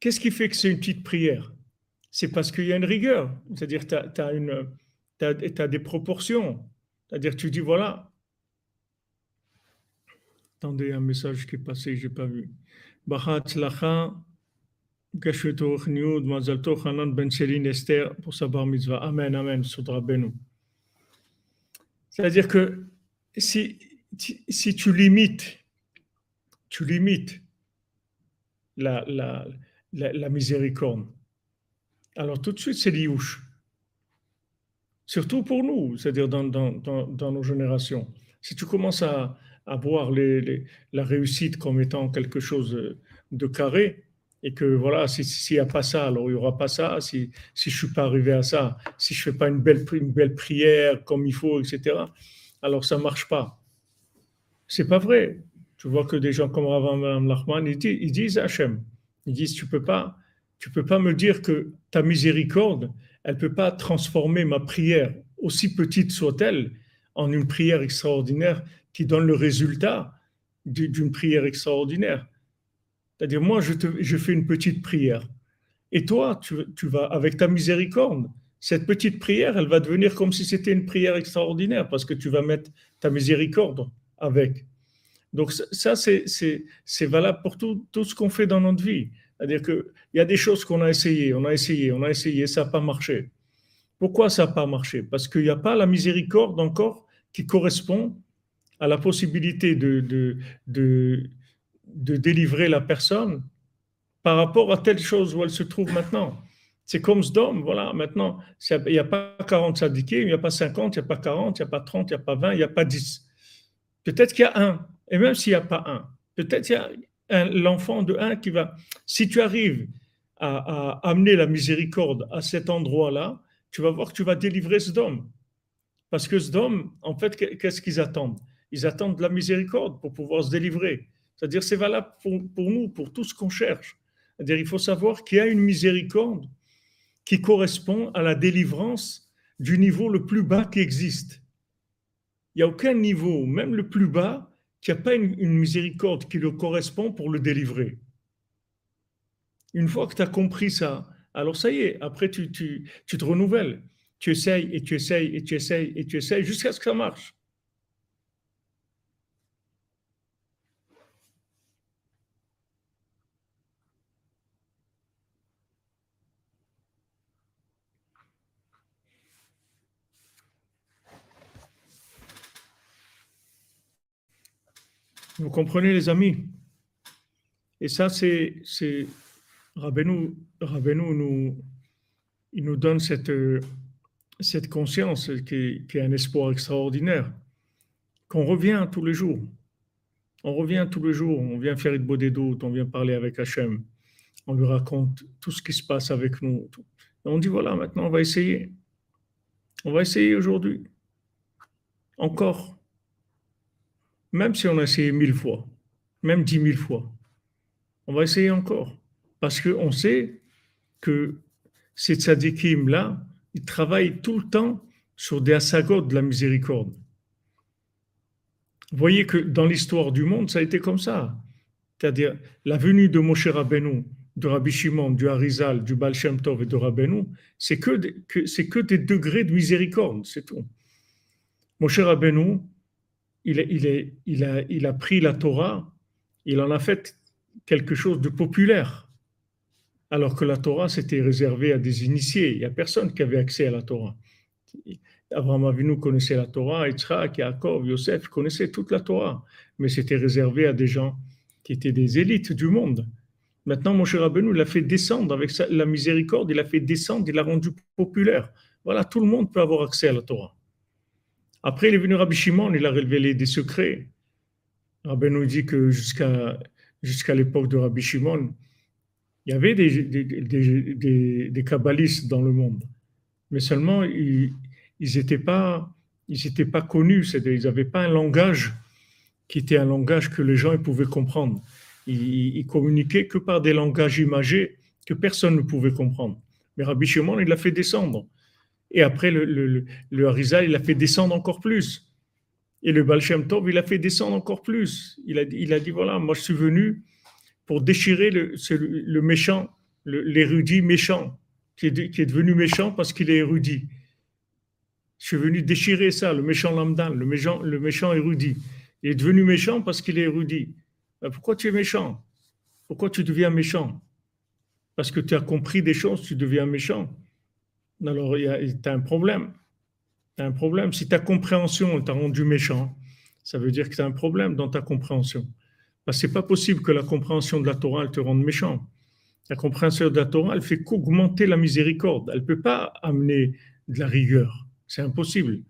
Qu'est-ce qui fait que c'est une petite prière? C'est parce qu'il y a une rigueur, c'est-à-dire tu as, as, des proportions. C'est-à-dire tu dis, voilà, attendez un message qui est passé, je n'ai pas vu. Ben pour sa bar mitzvah. Amen, amen, Soudra Benou. C'est-à-dire que si, si tu limites, tu limites la, la, la, miséricorde, alors tout de suite c'est liouche. Surtout pour nous, c'est-à-dire dans, nos générations. Si tu commences à, voir la réussite comme étant quelque chose de carré, et que voilà, s'il n'y a pas ça, alors il n'y aura pas ça, si, je ne suis pas arrivé à ça, si je ne fais pas une belle, prière comme il faut, etc., alors ça ne marche pas. C'est pas vrai. Tu vois que des gens comme Rav Lachman, ils disent, ils disent Hachem, ils disent, tu peux pas, tu peux pas me dire que ta miséricorde, elle peut pas transformer ma prière, aussi petite soit-elle, en une prière extraordinaire qui donne le résultat d'une prière extraordinaire. C'est-à-dire, moi, je, fais une petite prière. Et toi, tu, vas, avec ta miséricorde, cette petite prière, elle va devenir comme si c'était une prière extraordinaire, parce que tu vas mettre ta miséricorde avec. Donc ça, c'est valable pour tout, tout ce qu'on fait dans notre vie. C'est-à-dire qu'il y a des choses qu'on a essayé, on a essayé, on a essayé, ça n'a pas marché. Pourquoi ça n'a pas marché? Parce qu'il n'y a pas la miséricorde encore qui correspond à la possibilité de, de, de, de délivrer la personne par rapport à telle chose où elle se trouve maintenant. C'est comme Sdom, voilà, maintenant, il n'y a pas 40 sadiqués, il n'y a pas 50, il n'y a pas 40, il n'y a pas 30, il n'y a pas 20, il n'y a pas 10. Peut-être qu'il y a un, et même s'il n'y a pas un, peut-être il y a l'enfant de un qui va. Si tu arrives à, amener la miséricorde à cet endroit-là, tu vas voir que tu vas délivrer ce dôme. Parce que ce dôme, en fait, qu'est-ce qu'ils attendent? Ils attendent de la miséricorde pour pouvoir se délivrer. C'est-à-dire, c'est valable pour, pour, nous, pour tout ce qu'on cherche. C'est-à-dire, il faut savoir qu'il y a une miséricorde qui correspond à la délivrance du niveau le plus bas qui existe. Il n'y a aucun niveau, même le plus bas, qui n'a pas une, miséricorde qui le correspond pour le délivrer. Une fois que tu as compris ça, alors ça y est, après tu, tu, tu te renouvelles. Tu essayes et tu essayes et tu essayes et tu essayes jusqu'à ce que ça marche. Vous comprenez, les amis? Et ça, c'est. Rabbeinu, nous, il nous donne cette, conscience qui est, un espoir extraordinaire, qu'on revient tous les jours. On revient tous les jours, on vient faire une des doutes, on vient parler avec Hachem, on lui raconte tout ce qui se passe avec nous. On dit voilà, maintenant on va essayer. On va essayer aujourd'hui. Encore même si on a essayé mille fois, même dix mille fois, on va essayer encore. Parce qu'on sait que ces tzadikim-là, ils travaillent tout le temps sur des asagot de la miséricorde. Vous voyez que dans l'histoire du monde, ça a été comme ça. C'est-à-dire, la venue de Moshe Rabbeinu, de Rabbi Shimon, du Harizal, du Baal Shem Tov et de Rabbeinu, c'est que, que, que des degrés de miséricorde, c'est tout. Moshe Rabbeinu, il, a, pris la Torah, il en a fait quelque chose de populaire. Alors que la Torah, c'était réservé à des initiés. Il n'y a personne qui avait accès à la Torah. Abraham Avinu connaissait la Torah, Yitzhak, Yaakov, Yosef connaissaient toute la Torah. Mais c'était réservé à des gens qui étaient des élites du monde. Maintenant, mon cher Rabbeinu, il a fait descendre avec la miséricorde, il a fait descendre, il l'a rendu populaire. Voilà, tout le monde peut avoir accès à la Torah. Après, il est venu Rabbi Shimon, il a révélé des secrets. Rabbi nous dit que jusqu'à l'époque de Rabbi Shimon, il y avait des, des, des, kabbalistes dans le monde. Mais seulement, ils n'étaient pas, ils pas connus, ils n'avaient pas un langage qui était un langage que les gens pouvaient comprendre. Ils, ils communiquaient que par des langages imagés que personne ne pouvait comprendre. Mais Rabbi Shimon, il l'a fait descendre. Et après, le, le, il l'a fait descendre encore plus. Et le Baal Shem Tov, il l'a fait descendre encore plus. Il a, a dit, voilà, moi je suis venu pour déchirer le, méchant, l'érudit méchant, qui est, devenu méchant parce qu'il est érudit. Je suis venu déchirer ça, le méchant lambda, le méchant, le méchant érudit. Il est devenu méchant parce qu'il est érudit. Ben, pourquoi tu es méchant? Pourquoi tu deviens méchant? Parce que tu as compris des choses, tu deviens méchant. Alors, tu as un problème. Tu as un problème. Si ta compréhension t'a rendu méchant, ça veut dire que tu as un problème dans ta compréhension. Parce que ce n'est pas possible que la compréhension de la Torah te rende méchant. La compréhension de la Torah, elle fait qu'augmenter la miséricorde. Elle ne peut pas amener de la rigueur. C'est impossible.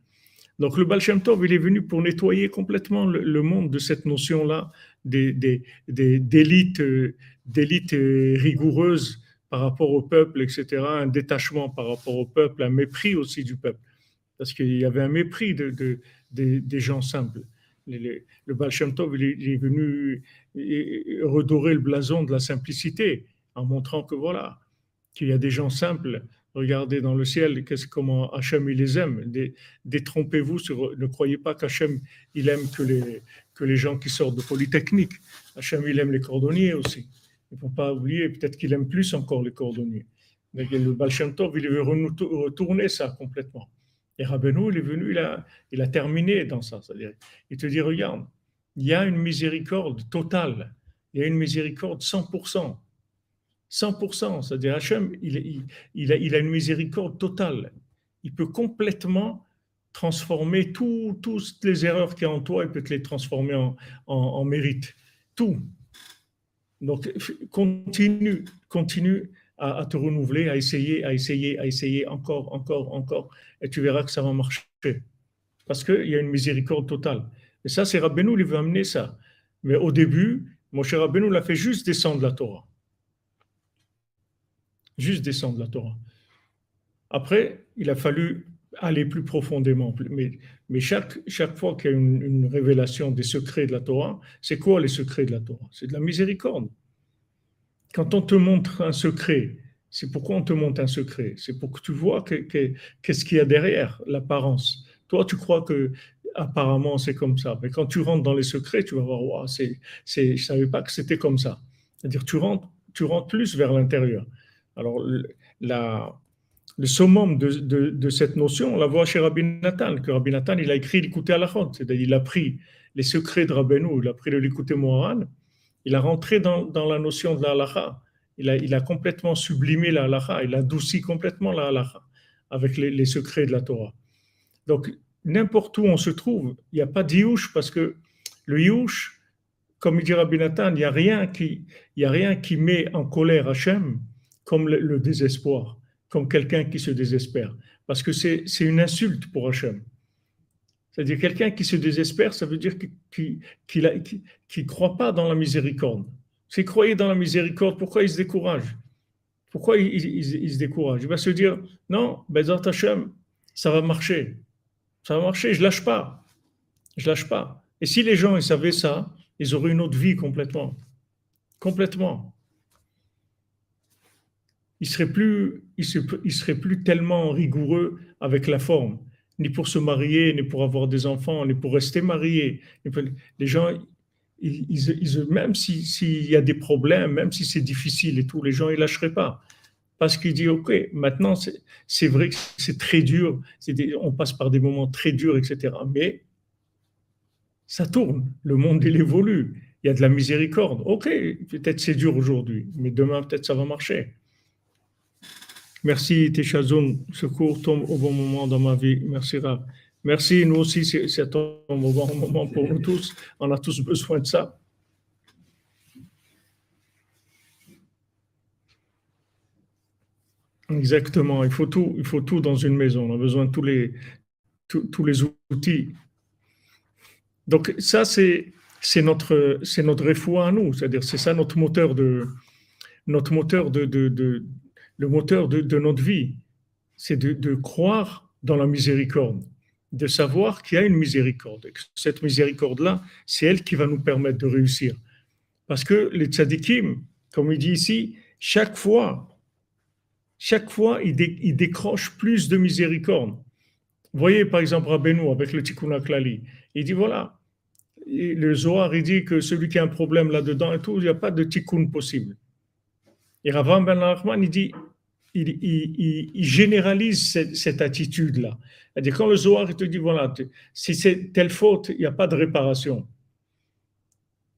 Donc le Baal Shem Tov, il est venu pour nettoyer complètement le, monde de cette notion-là d'élite d'élite euh, rigoureuse par rapport au peuple, etc., un détachement par rapport au peuple, un mépris aussi du peuple, parce qu'il y avait un mépris de, des gens simples. Le, le Baal Shem Tov, il est, venu redorer le blason de la simplicité en montrant que voilà, qu'il y a des gens simples regardez dans le ciel qu'est-ce, comment Hachem il les aime. Détrompez-vous, ne croyez pas qu'Hachem il aime que les, que les gens qui sortent de Polytechnique. Hachem il aime les cordonniers aussi. Il ne faut pas oublier, peut-être qu'il aime plus encore les cordonniers. Mais le Baal il veut retourner ça complètement. Et Rabbeinu, il est venu, il a, il a terminé dans ça. C'est-à-dire, il te dit, regarde, il y a une miséricorde totale, il y a une miséricorde 100%. 100%, c'est-à-dire Hachem, il, il, a, il, a, une miséricorde totale. Il peut complètement transformer tout, toutes les erreurs qu'il y a en toi, il peut te les transformer en, en, mérite. Tout. Donc, continue, continue à, te renouveler, à essayer, à essayer, à essayer encore, encore, encore, et tu verras que ça va marcher. Parce qu'il y a une miséricorde totale. Et ça, c'est Rabbeinu, il veut amener ça. Mais au début, mon cher Rabbeinu l'a fait juste descendre la Torah juste descendre la Torah. Après, il a fallu aller plus profondément. Mais, mais chaque, chaque fois qu'il y a une, révélation des secrets de la Torah, c'est quoi les secrets de la Torah? C'est de la miséricorde. Quand on te montre un secret, c'est pourquoi on te montre un secret? C'est pour que tu vois qu'est-ce qu'il y a derrière l'apparence. Toi, tu crois que apparemment c'est comme ça, mais quand tu rentres dans les secrets, tu vas voir, c'est, c'est, je savais pas que c'était comme ça. C'est-à-dire, tu rentres, tu rentres plus vers l'intérieur. Alors, la, le summum de, cette notion, on la voit chez Rabbi Nathan, que Rabbi Nathan, il a écrit l'écouter à la c'est-à-dire il a pris les secrets de Rabbeinu, il a pris le l'écouter Moharan, il a rentré dans, la notion de la halacha, il a, il a complètement sublimé la halacha, il a adouci complètement la halacha avec les, secrets de la Torah. Donc, n'importe où on se trouve, il n'y a pas d'yush parce que le yush, comme il dit Rabbi Nathan, il n'y a rien qui met en colère Hachem comme le, désespoir, comme quelqu'un qui se désespère. Parce que c'est une insulte pour Hachem. C'est-à-dire quelqu'un qui se désespère, ça veut dire qu'il ne croit pas dans la miséricorde. S'il croyait dans la miséricorde, pourquoi il se décourage? Pourquoi il, se décourage? Il va se dire, non, Bezat Hachem, ça va marcher. Ça va marcher, je lâche pas. Je lâche pas. Et si les gens ils savaient ça, ils auraient une autre vie complètement. Complètement il serait plus, il, serait plus tellement rigoureux avec la forme, ni pour se marier, ni pour avoir des enfants, ni pour rester marié. Les gens, ils, même s'il y a des problèmes, même si c'est difficile et tout, les gens, ils lâcheraient pas. Parce qu'ils disent, OK, maintenant, c'est vrai que c'est très dur, on passe par des moments très durs, etc. Mais ça tourne, le monde, il évolue. Il y a de la miséricorde. OK, peut-être c'est dur aujourd'hui, mais demain, peut-être ça va marcher. Merci, Teshazoun. Ce cours tombe au bon moment dans ma vie. Merci, Rav. Merci, nous aussi, c'est un bon moment pour nous tous. On a tous besoin de ça. Exactement, il faut tout, il faut tout dans une maison. On a besoin de tous les, tous, les outils. Donc ça, c'est, c'est notre, c'est notre à nous. C'est-à-dire, c'est ça notre moteur de, notre moteur de, de le moteur de, notre vie, c'est de, croire dans la miséricorde, de savoir qu'il y a une miséricorde. cette miséricorde-là, c'est elle qui va nous permettre de réussir. Parce que les tzadikim, comme il dit ici, chaque fois, chaque fois, il, décroche plus de miséricorde. Vous voyez, par exemple, Rabbeinu avec le Tikkun Aklali, il dit voilà, le Zohar, il dit que celui qui a un problème là-dedans et tout, il n'y a pas de Tikkun possible. Et Ravan Ben Nachman, il dit il, généralise cette, attitude-là. C'est-à-dire, quand le Zohar te dit, voilà, si c'est telle faute, il n'y a pas de réparation.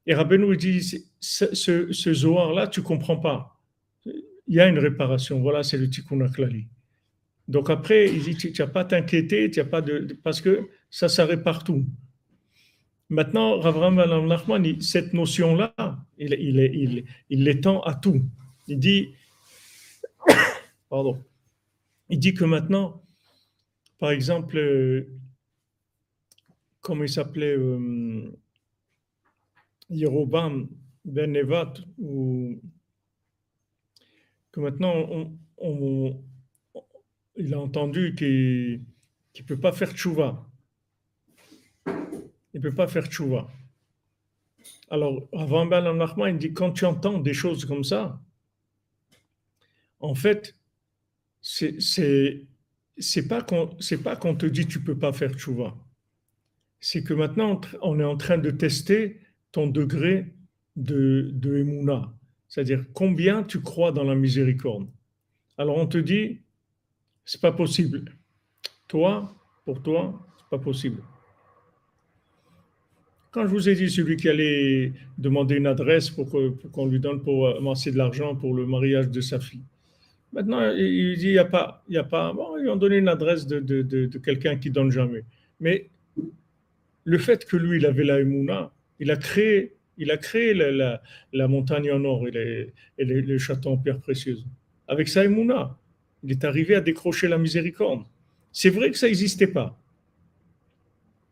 Et Rabbeinu dit, ce, ce, Zohar-là, tu comprends pas. Il y a une réparation. Voilà, c'est le Tikkun. Donc après, il dit, tu n'as pas à t'inquiéter, tu pas de, parce que ça, ça répare tout. Maintenant, Ravram Nachman, cette notion-là, il, il, il l'étend à tout. Il dit, Pardon. Il dit que maintenant, par exemple, euh, comme il s'appelait euh, Yerobam Ben Nevat, ou que maintenant il a entendu qu'il ne peut pas faire tchouva. Il ne peut pas faire tchouva. Alors, avant Ben il dit quand tu entends des choses comme ça, en fait, c'est c'est pas qu'on te dit tu peux pas faire tchouva. C'est que maintenant on est en train de tester ton degré de de c'est-à-dire combien tu crois dans la miséricorde. Alors on te dit c'est pas possible. Toi, pour toi, c'est pas possible. Quand je vous ai dit celui qui allait demander une adresse pour qu'on lui donne pour amasser de l'argent pour le mariage de sa fille, Maintenant, il dit, il n'y a pas, il y a pas, bon, ils ont donné une adresse de, de, de, quelqu'un qui donne jamais. Mais le fait que lui, il avait la Emouna, il a créé, il a créé la, la, montagne en or et, les, et les, le château en pierre précieuse. Avec sa Emouna, il est arrivé à décrocher la miséricorde. C'est vrai que ça n'existait pas.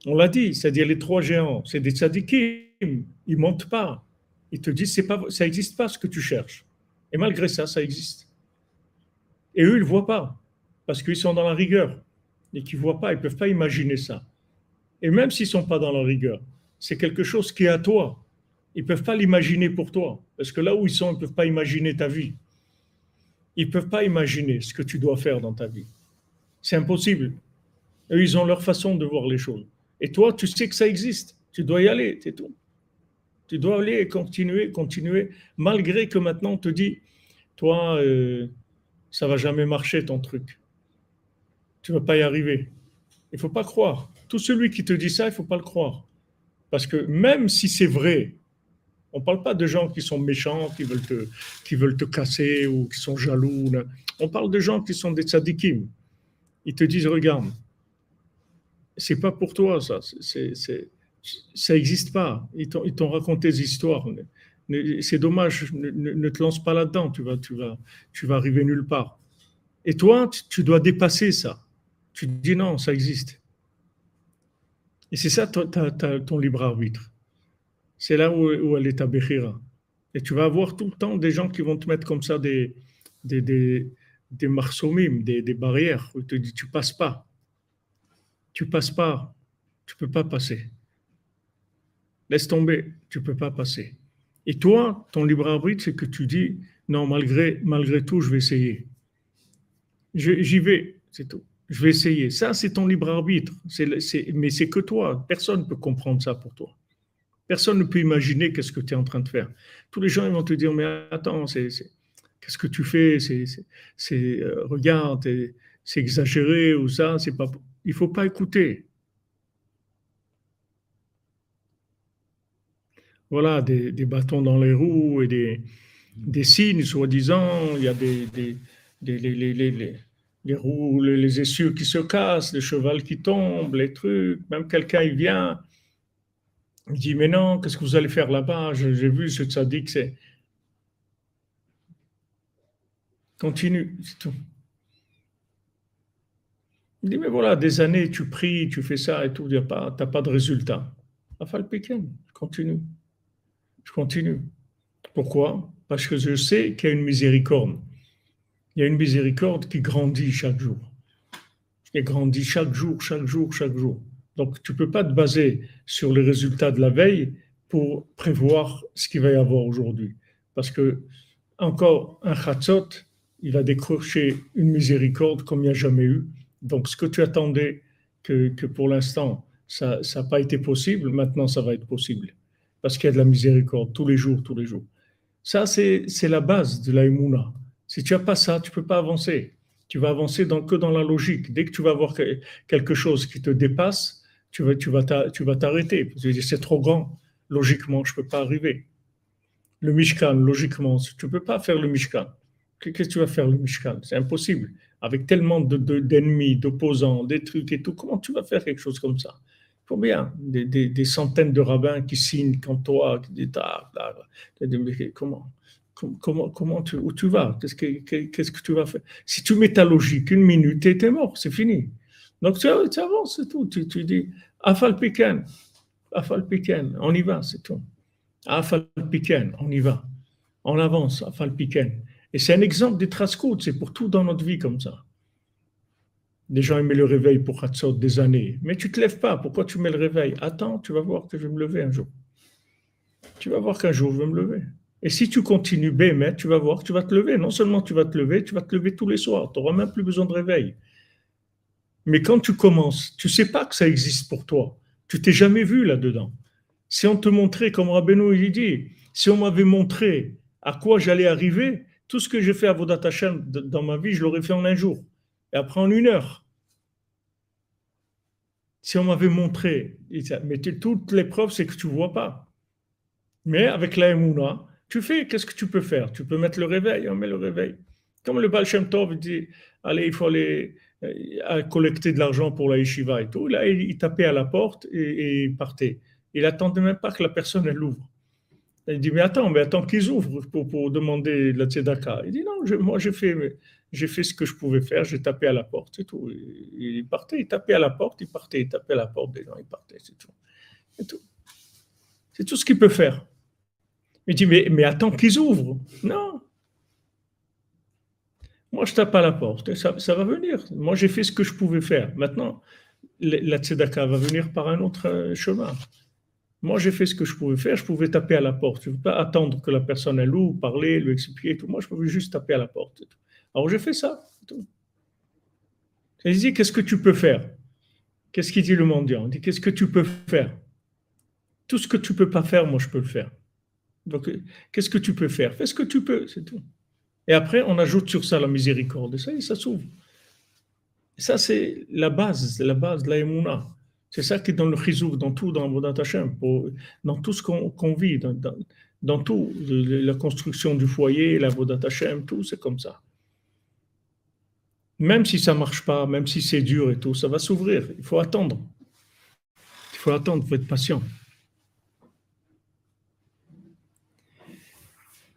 On l'a dit, c'est-à-dire les trois géants, c'est des tzadikim, ils ne montent pas. Ils te disent, pas, ça n'existe pas ce que tu cherches. Et malgré ça, ça existe. Et eux, ils ne voient pas, parce qu'ils sont dans la rigueur. Et qu'ils ne voient pas, ils ne peuvent pas imaginer ça. Et même s'ils ne sont pas dans la rigueur, c'est quelque chose qui est à toi. Ils ne peuvent pas l'imaginer pour toi. Parce que là où ils sont, ils ne peuvent pas imaginer ta vie. Ils ne peuvent pas imaginer ce que tu dois faire dans ta vie. C'est impossible. Eux, ils ont leur façon de voir les choses. Et toi, tu sais que ça existe. Tu dois y aller, c'est tout. Tu dois aller et continuer, continuer, malgré que maintenant on te dit, toi, euh, ça va jamais marcher ton truc. Tu vas pas y arriver. Il faut pas croire. Tout celui qui te dit ça, il faut pas le croire. Parce que même si c'est vrai, on parle pas de gens qui sont méchants, qui veulent te, qui veulent te casser ou qui sont jaloux. On parle de gens qui sont des tzadikim. Ils te disent, regarde, c'est pas pour toi ça. C'est, ça n'existe pas. Ils t'ont raconté des histoires c'est dommage, ne, te lance pas là-dedans, tu vas, tu, vas, tu vas arriver nulle part. Et toi, tu, dois dépasser ça. Tu te dis non, ça existe. Et c'est ça ton, libre arbitre. C'est là où, elle est ta béchira. Et tu vas avoir tout le temps des gens qui vont te mettre comme ça des, des, des, des marsomim, des, barrières, où ils te disent tu passes pas. Tu passes pas. Tu peux pas passer. Laisse tomber, tu peux pas passer. Et toi, ton libre arbitre, c'est que tu dis, non, malgré, malgré tout, je vais essayer. J'y vais, c'est tout. Je vais essayer. Ça, c'est ton libre arbitre. mais c'est que toi. Personne ne peut comprendre ça pour toi. Personne ne peut imaginer qu'est-ce que tu es en train de faire. Tous les gens ils vont te dire, mais attends, qu'est-ce que tu fais? C'est, euh, regarde, c'est exagéré ou ça. C'est pas. Il faut pas écouter. Voilà, des, bâtons dans les roues et des, signes, soi-disant. Il y a des, les, roues, les, essieux qui se cassent, les chevals qui tombent, les trucs. Même quelqu'un, il vient, il dit, mais non, qu'est-ce que vous allez faire là-bas? J'ai vu ce que c'est... Continue, c'est tout. Il dit, mais voilà, des années, tu pries, tu fais ça et tout, tu n'as pas, pas de résultat. Afal continue. Je continue. Pourquoi? Parce que je sais qu'il y a une miséricorde. Il y a une miséricorde qui grandit chaque jour. Qui grandit chaque jour, chaque jour, chaque jour. Donc, tu ne peux pas te baser sur les résultats de la veille pour prévoir ce qu'il va y avoir aujourd'hui. Parce que encore un chatzot, il va décrocher une miséricorde comme il n'y a jamais eu. Donc, ce que tu attendais que pour l'instant, ça n'a pas été possible, maintenant ça va être possible. Parce qu'il y a de la miséricorde tous les jours, tous les jours. Ça, c'est la base de la Si tu n'as pas ça, tu ne peux pas avancer. Tu vas avancer que dans la logique. Dès que tu vas voir quelque chose qui te dépasse, tu vas, tu vas, tu vas t'arrêter. C'est trop grand. Logiquement, je ne peux pas arriver. Le Mishkan, logiquement, tu ne peux pas faire le Mishkan. Qu'est-ce que tu vas faire le Mishkan? C'est impossible. Avec tellement d'ennemis, d'opposants, des trucs et tout, comment tu vas faire quelque chose comme ça? Combien des, des, centaines de rabbins qui signent quand toi, qui disent ah, comment Comment, comment tu, où tu vas? Qu'est-ce que, tu vas faire? Si tu mets ta logique, une minute, tu mort, c'est fini. Donc tu, avances, c'est tout. Tu, tu dis Afal Piken, Afal Piken, on y va, c'est tout. Afal Piken, on y va. On avance, Afal Piken. Et c'est un exemple des traces c'est pour tout dans notre vie comme ça. Des gens aimaient le réveil pour Hatzot des années. Mais tu ne te lèves pas. Pourquoi tu mets le réveil? Attends, tu vas voir que je vais me lever un jour. Tu vas voir qu'un jour je vais me lever. Et si tu continues, mais tu vas voir tu vas te lever. Non seulement tu vas te lever, tu vas te lever tous les soirs. Tu n'auras même plus besoin de réveil. Mais quand tu commences, tu ne sais pas que ça existe pour toi. Tu t'es jamais vu là-dedans. Si on te montrait, comme Rabbeinu il dit, si on m'avait montré à quoi j'allais arriver, tout ce que j'ai fait à Vodat Hashem dans ma vie, je l'aurais fait en un jour et après en une heure. Si on m'avait montré, mais toutes les preuves, c'est que tu ne vois pas. Mais avec la Emouna, tu fais, qu'est-ce que tu peux faire? Tu peux mettre le réveil, on met le réveil. Comme le Baal Shem Tov dit, allez, il faut aller euh, collecter de l'argent pour la yeshiva et tout. Là, il, tapait à la porte et, il partait. Il attendait même pas que la personne elle ouvre. Il dit, mais attends, mais attends qu'ils ouvrent pour, demander la tzedaka. Il dit, non, moi j'ai fait, j'ai fait ce que je pouvais faire, j'ai tapé à la porte, c'est tout. Il partait, il tapait à la porte, il partait, il tapait à la porte des gens, il partait, c'est tout. C'est tout. Ce qu'il peut faire. Il dit, mais, mais attends qu'ils ouvrent. Non. Moi, je tape à la porte, ça, ça va venir. Moi, j'ai fait ce que je pouvais faire. Maintenant, la tzedaka va venir par un autre euh, chemin. Moi, j'ai fait ce que je pouvais faire. Je pouvais taper à la porte. Je ne veux pas attendre que la personne elle ouvre, parler, lui expliquer tout. Moi, je pouvais juste taper à la porte. Alors, j'ai fait ça. Il dit, qu'est-ce que tu peux faire? Qu'est-ce qu'il dit le mendiant? Il dit, qu'est-ce que tu peux faire? Tout ce que tu ne peux pas faire, moi, je peux le faire. Donc, qu'est-ce que tu peux faire? Fais ce que tu peux, c'est tout. Et après, on ajoute sur ça la miséricorde. Ça, ça s'ouvre. Ça, c'est la base, la base de la C'est ça qui est dans le chizouk, dans tout, dans Vodat Hashem, dans tout ce qu'on vit, dans, dans, tout, la construction du foyer, la Vodat Hashem, tout, c'est comme ça. Même si ça ne marche pas, même si c'est dur et tout, ça va s'ouvrir. Il faut attendre. Il faut attendre, il faut être patient.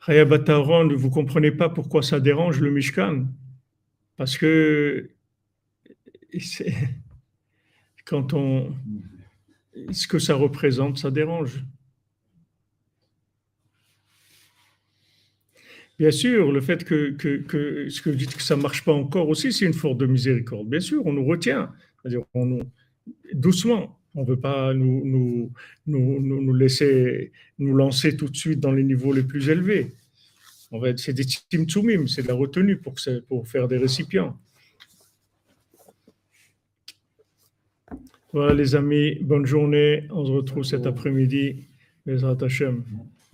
vous ne comprenez pas pourquoi ça dérange le Mishkan? Parce que quand on. Ce que ça représente, ça dérange. Bien sûr, le fait que, ce que vous dites que ça ne marche pas encore aussi, c'est une force de miséricorde. Bien sûr, on nous retient. C'est-à-dire, on doucement. On ne veut pas nous, nous, nous, nous, laisser nous lancer tout de suite dans les niveaux les plus élevés. On va c'est des timtsumim, c'est de la retenue pour, pour faire des récipients. Voilà les amis, bonne journée. On se retrouve cet après-midi. Bezrat Hashem.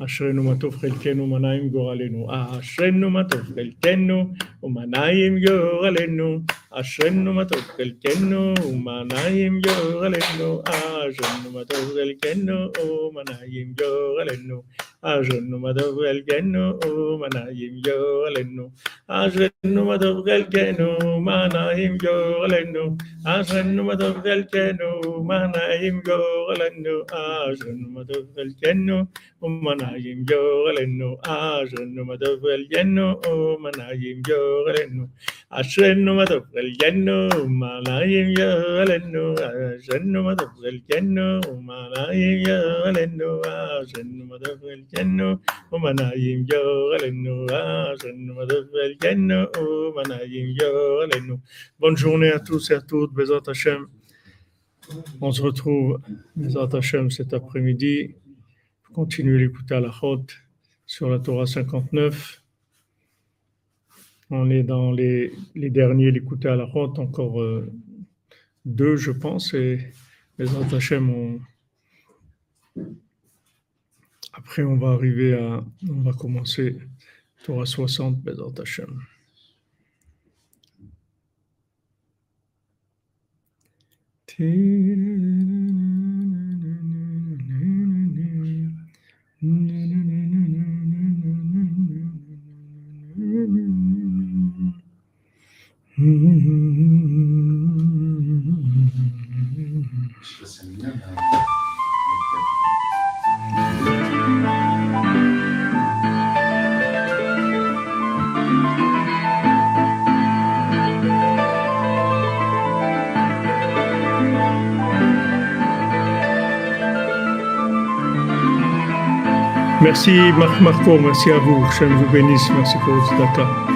אשרינו מה טוב חלקנו ומנעים גורלנו, אשרינו מה טוב חלקנו ומנעים גורלנו, أشرن متوكل كنو وما نايم جو غلنو أشرن متوكل كنو وما نايم جو غلنو أشرن متوكل كنو وما نايم جو غلنو أشرن متوكل كنو وما نايم جو غلنو أشرن متوكل كنو وما نايم جو غلنو أشرن متوكل كنو وما نايم جو غلنو أشرن متوكل كنو وما نايم جو غلنو bonne journée à tous et à toutes Bezat Hashem. On se retrouve Bezat Hashem cet après-midi. Continuez d'écouter à la Chod sur la Torah 59. On est dans les, derniers, l'écouter à la route, encore euh, deux, je pense, et les Hachem, après on va arriver à, on va commencer Torah 60, Bezat Hachem. Merci Marc Marco, merci à vous. Je vous bénisse. Merci pour votre data.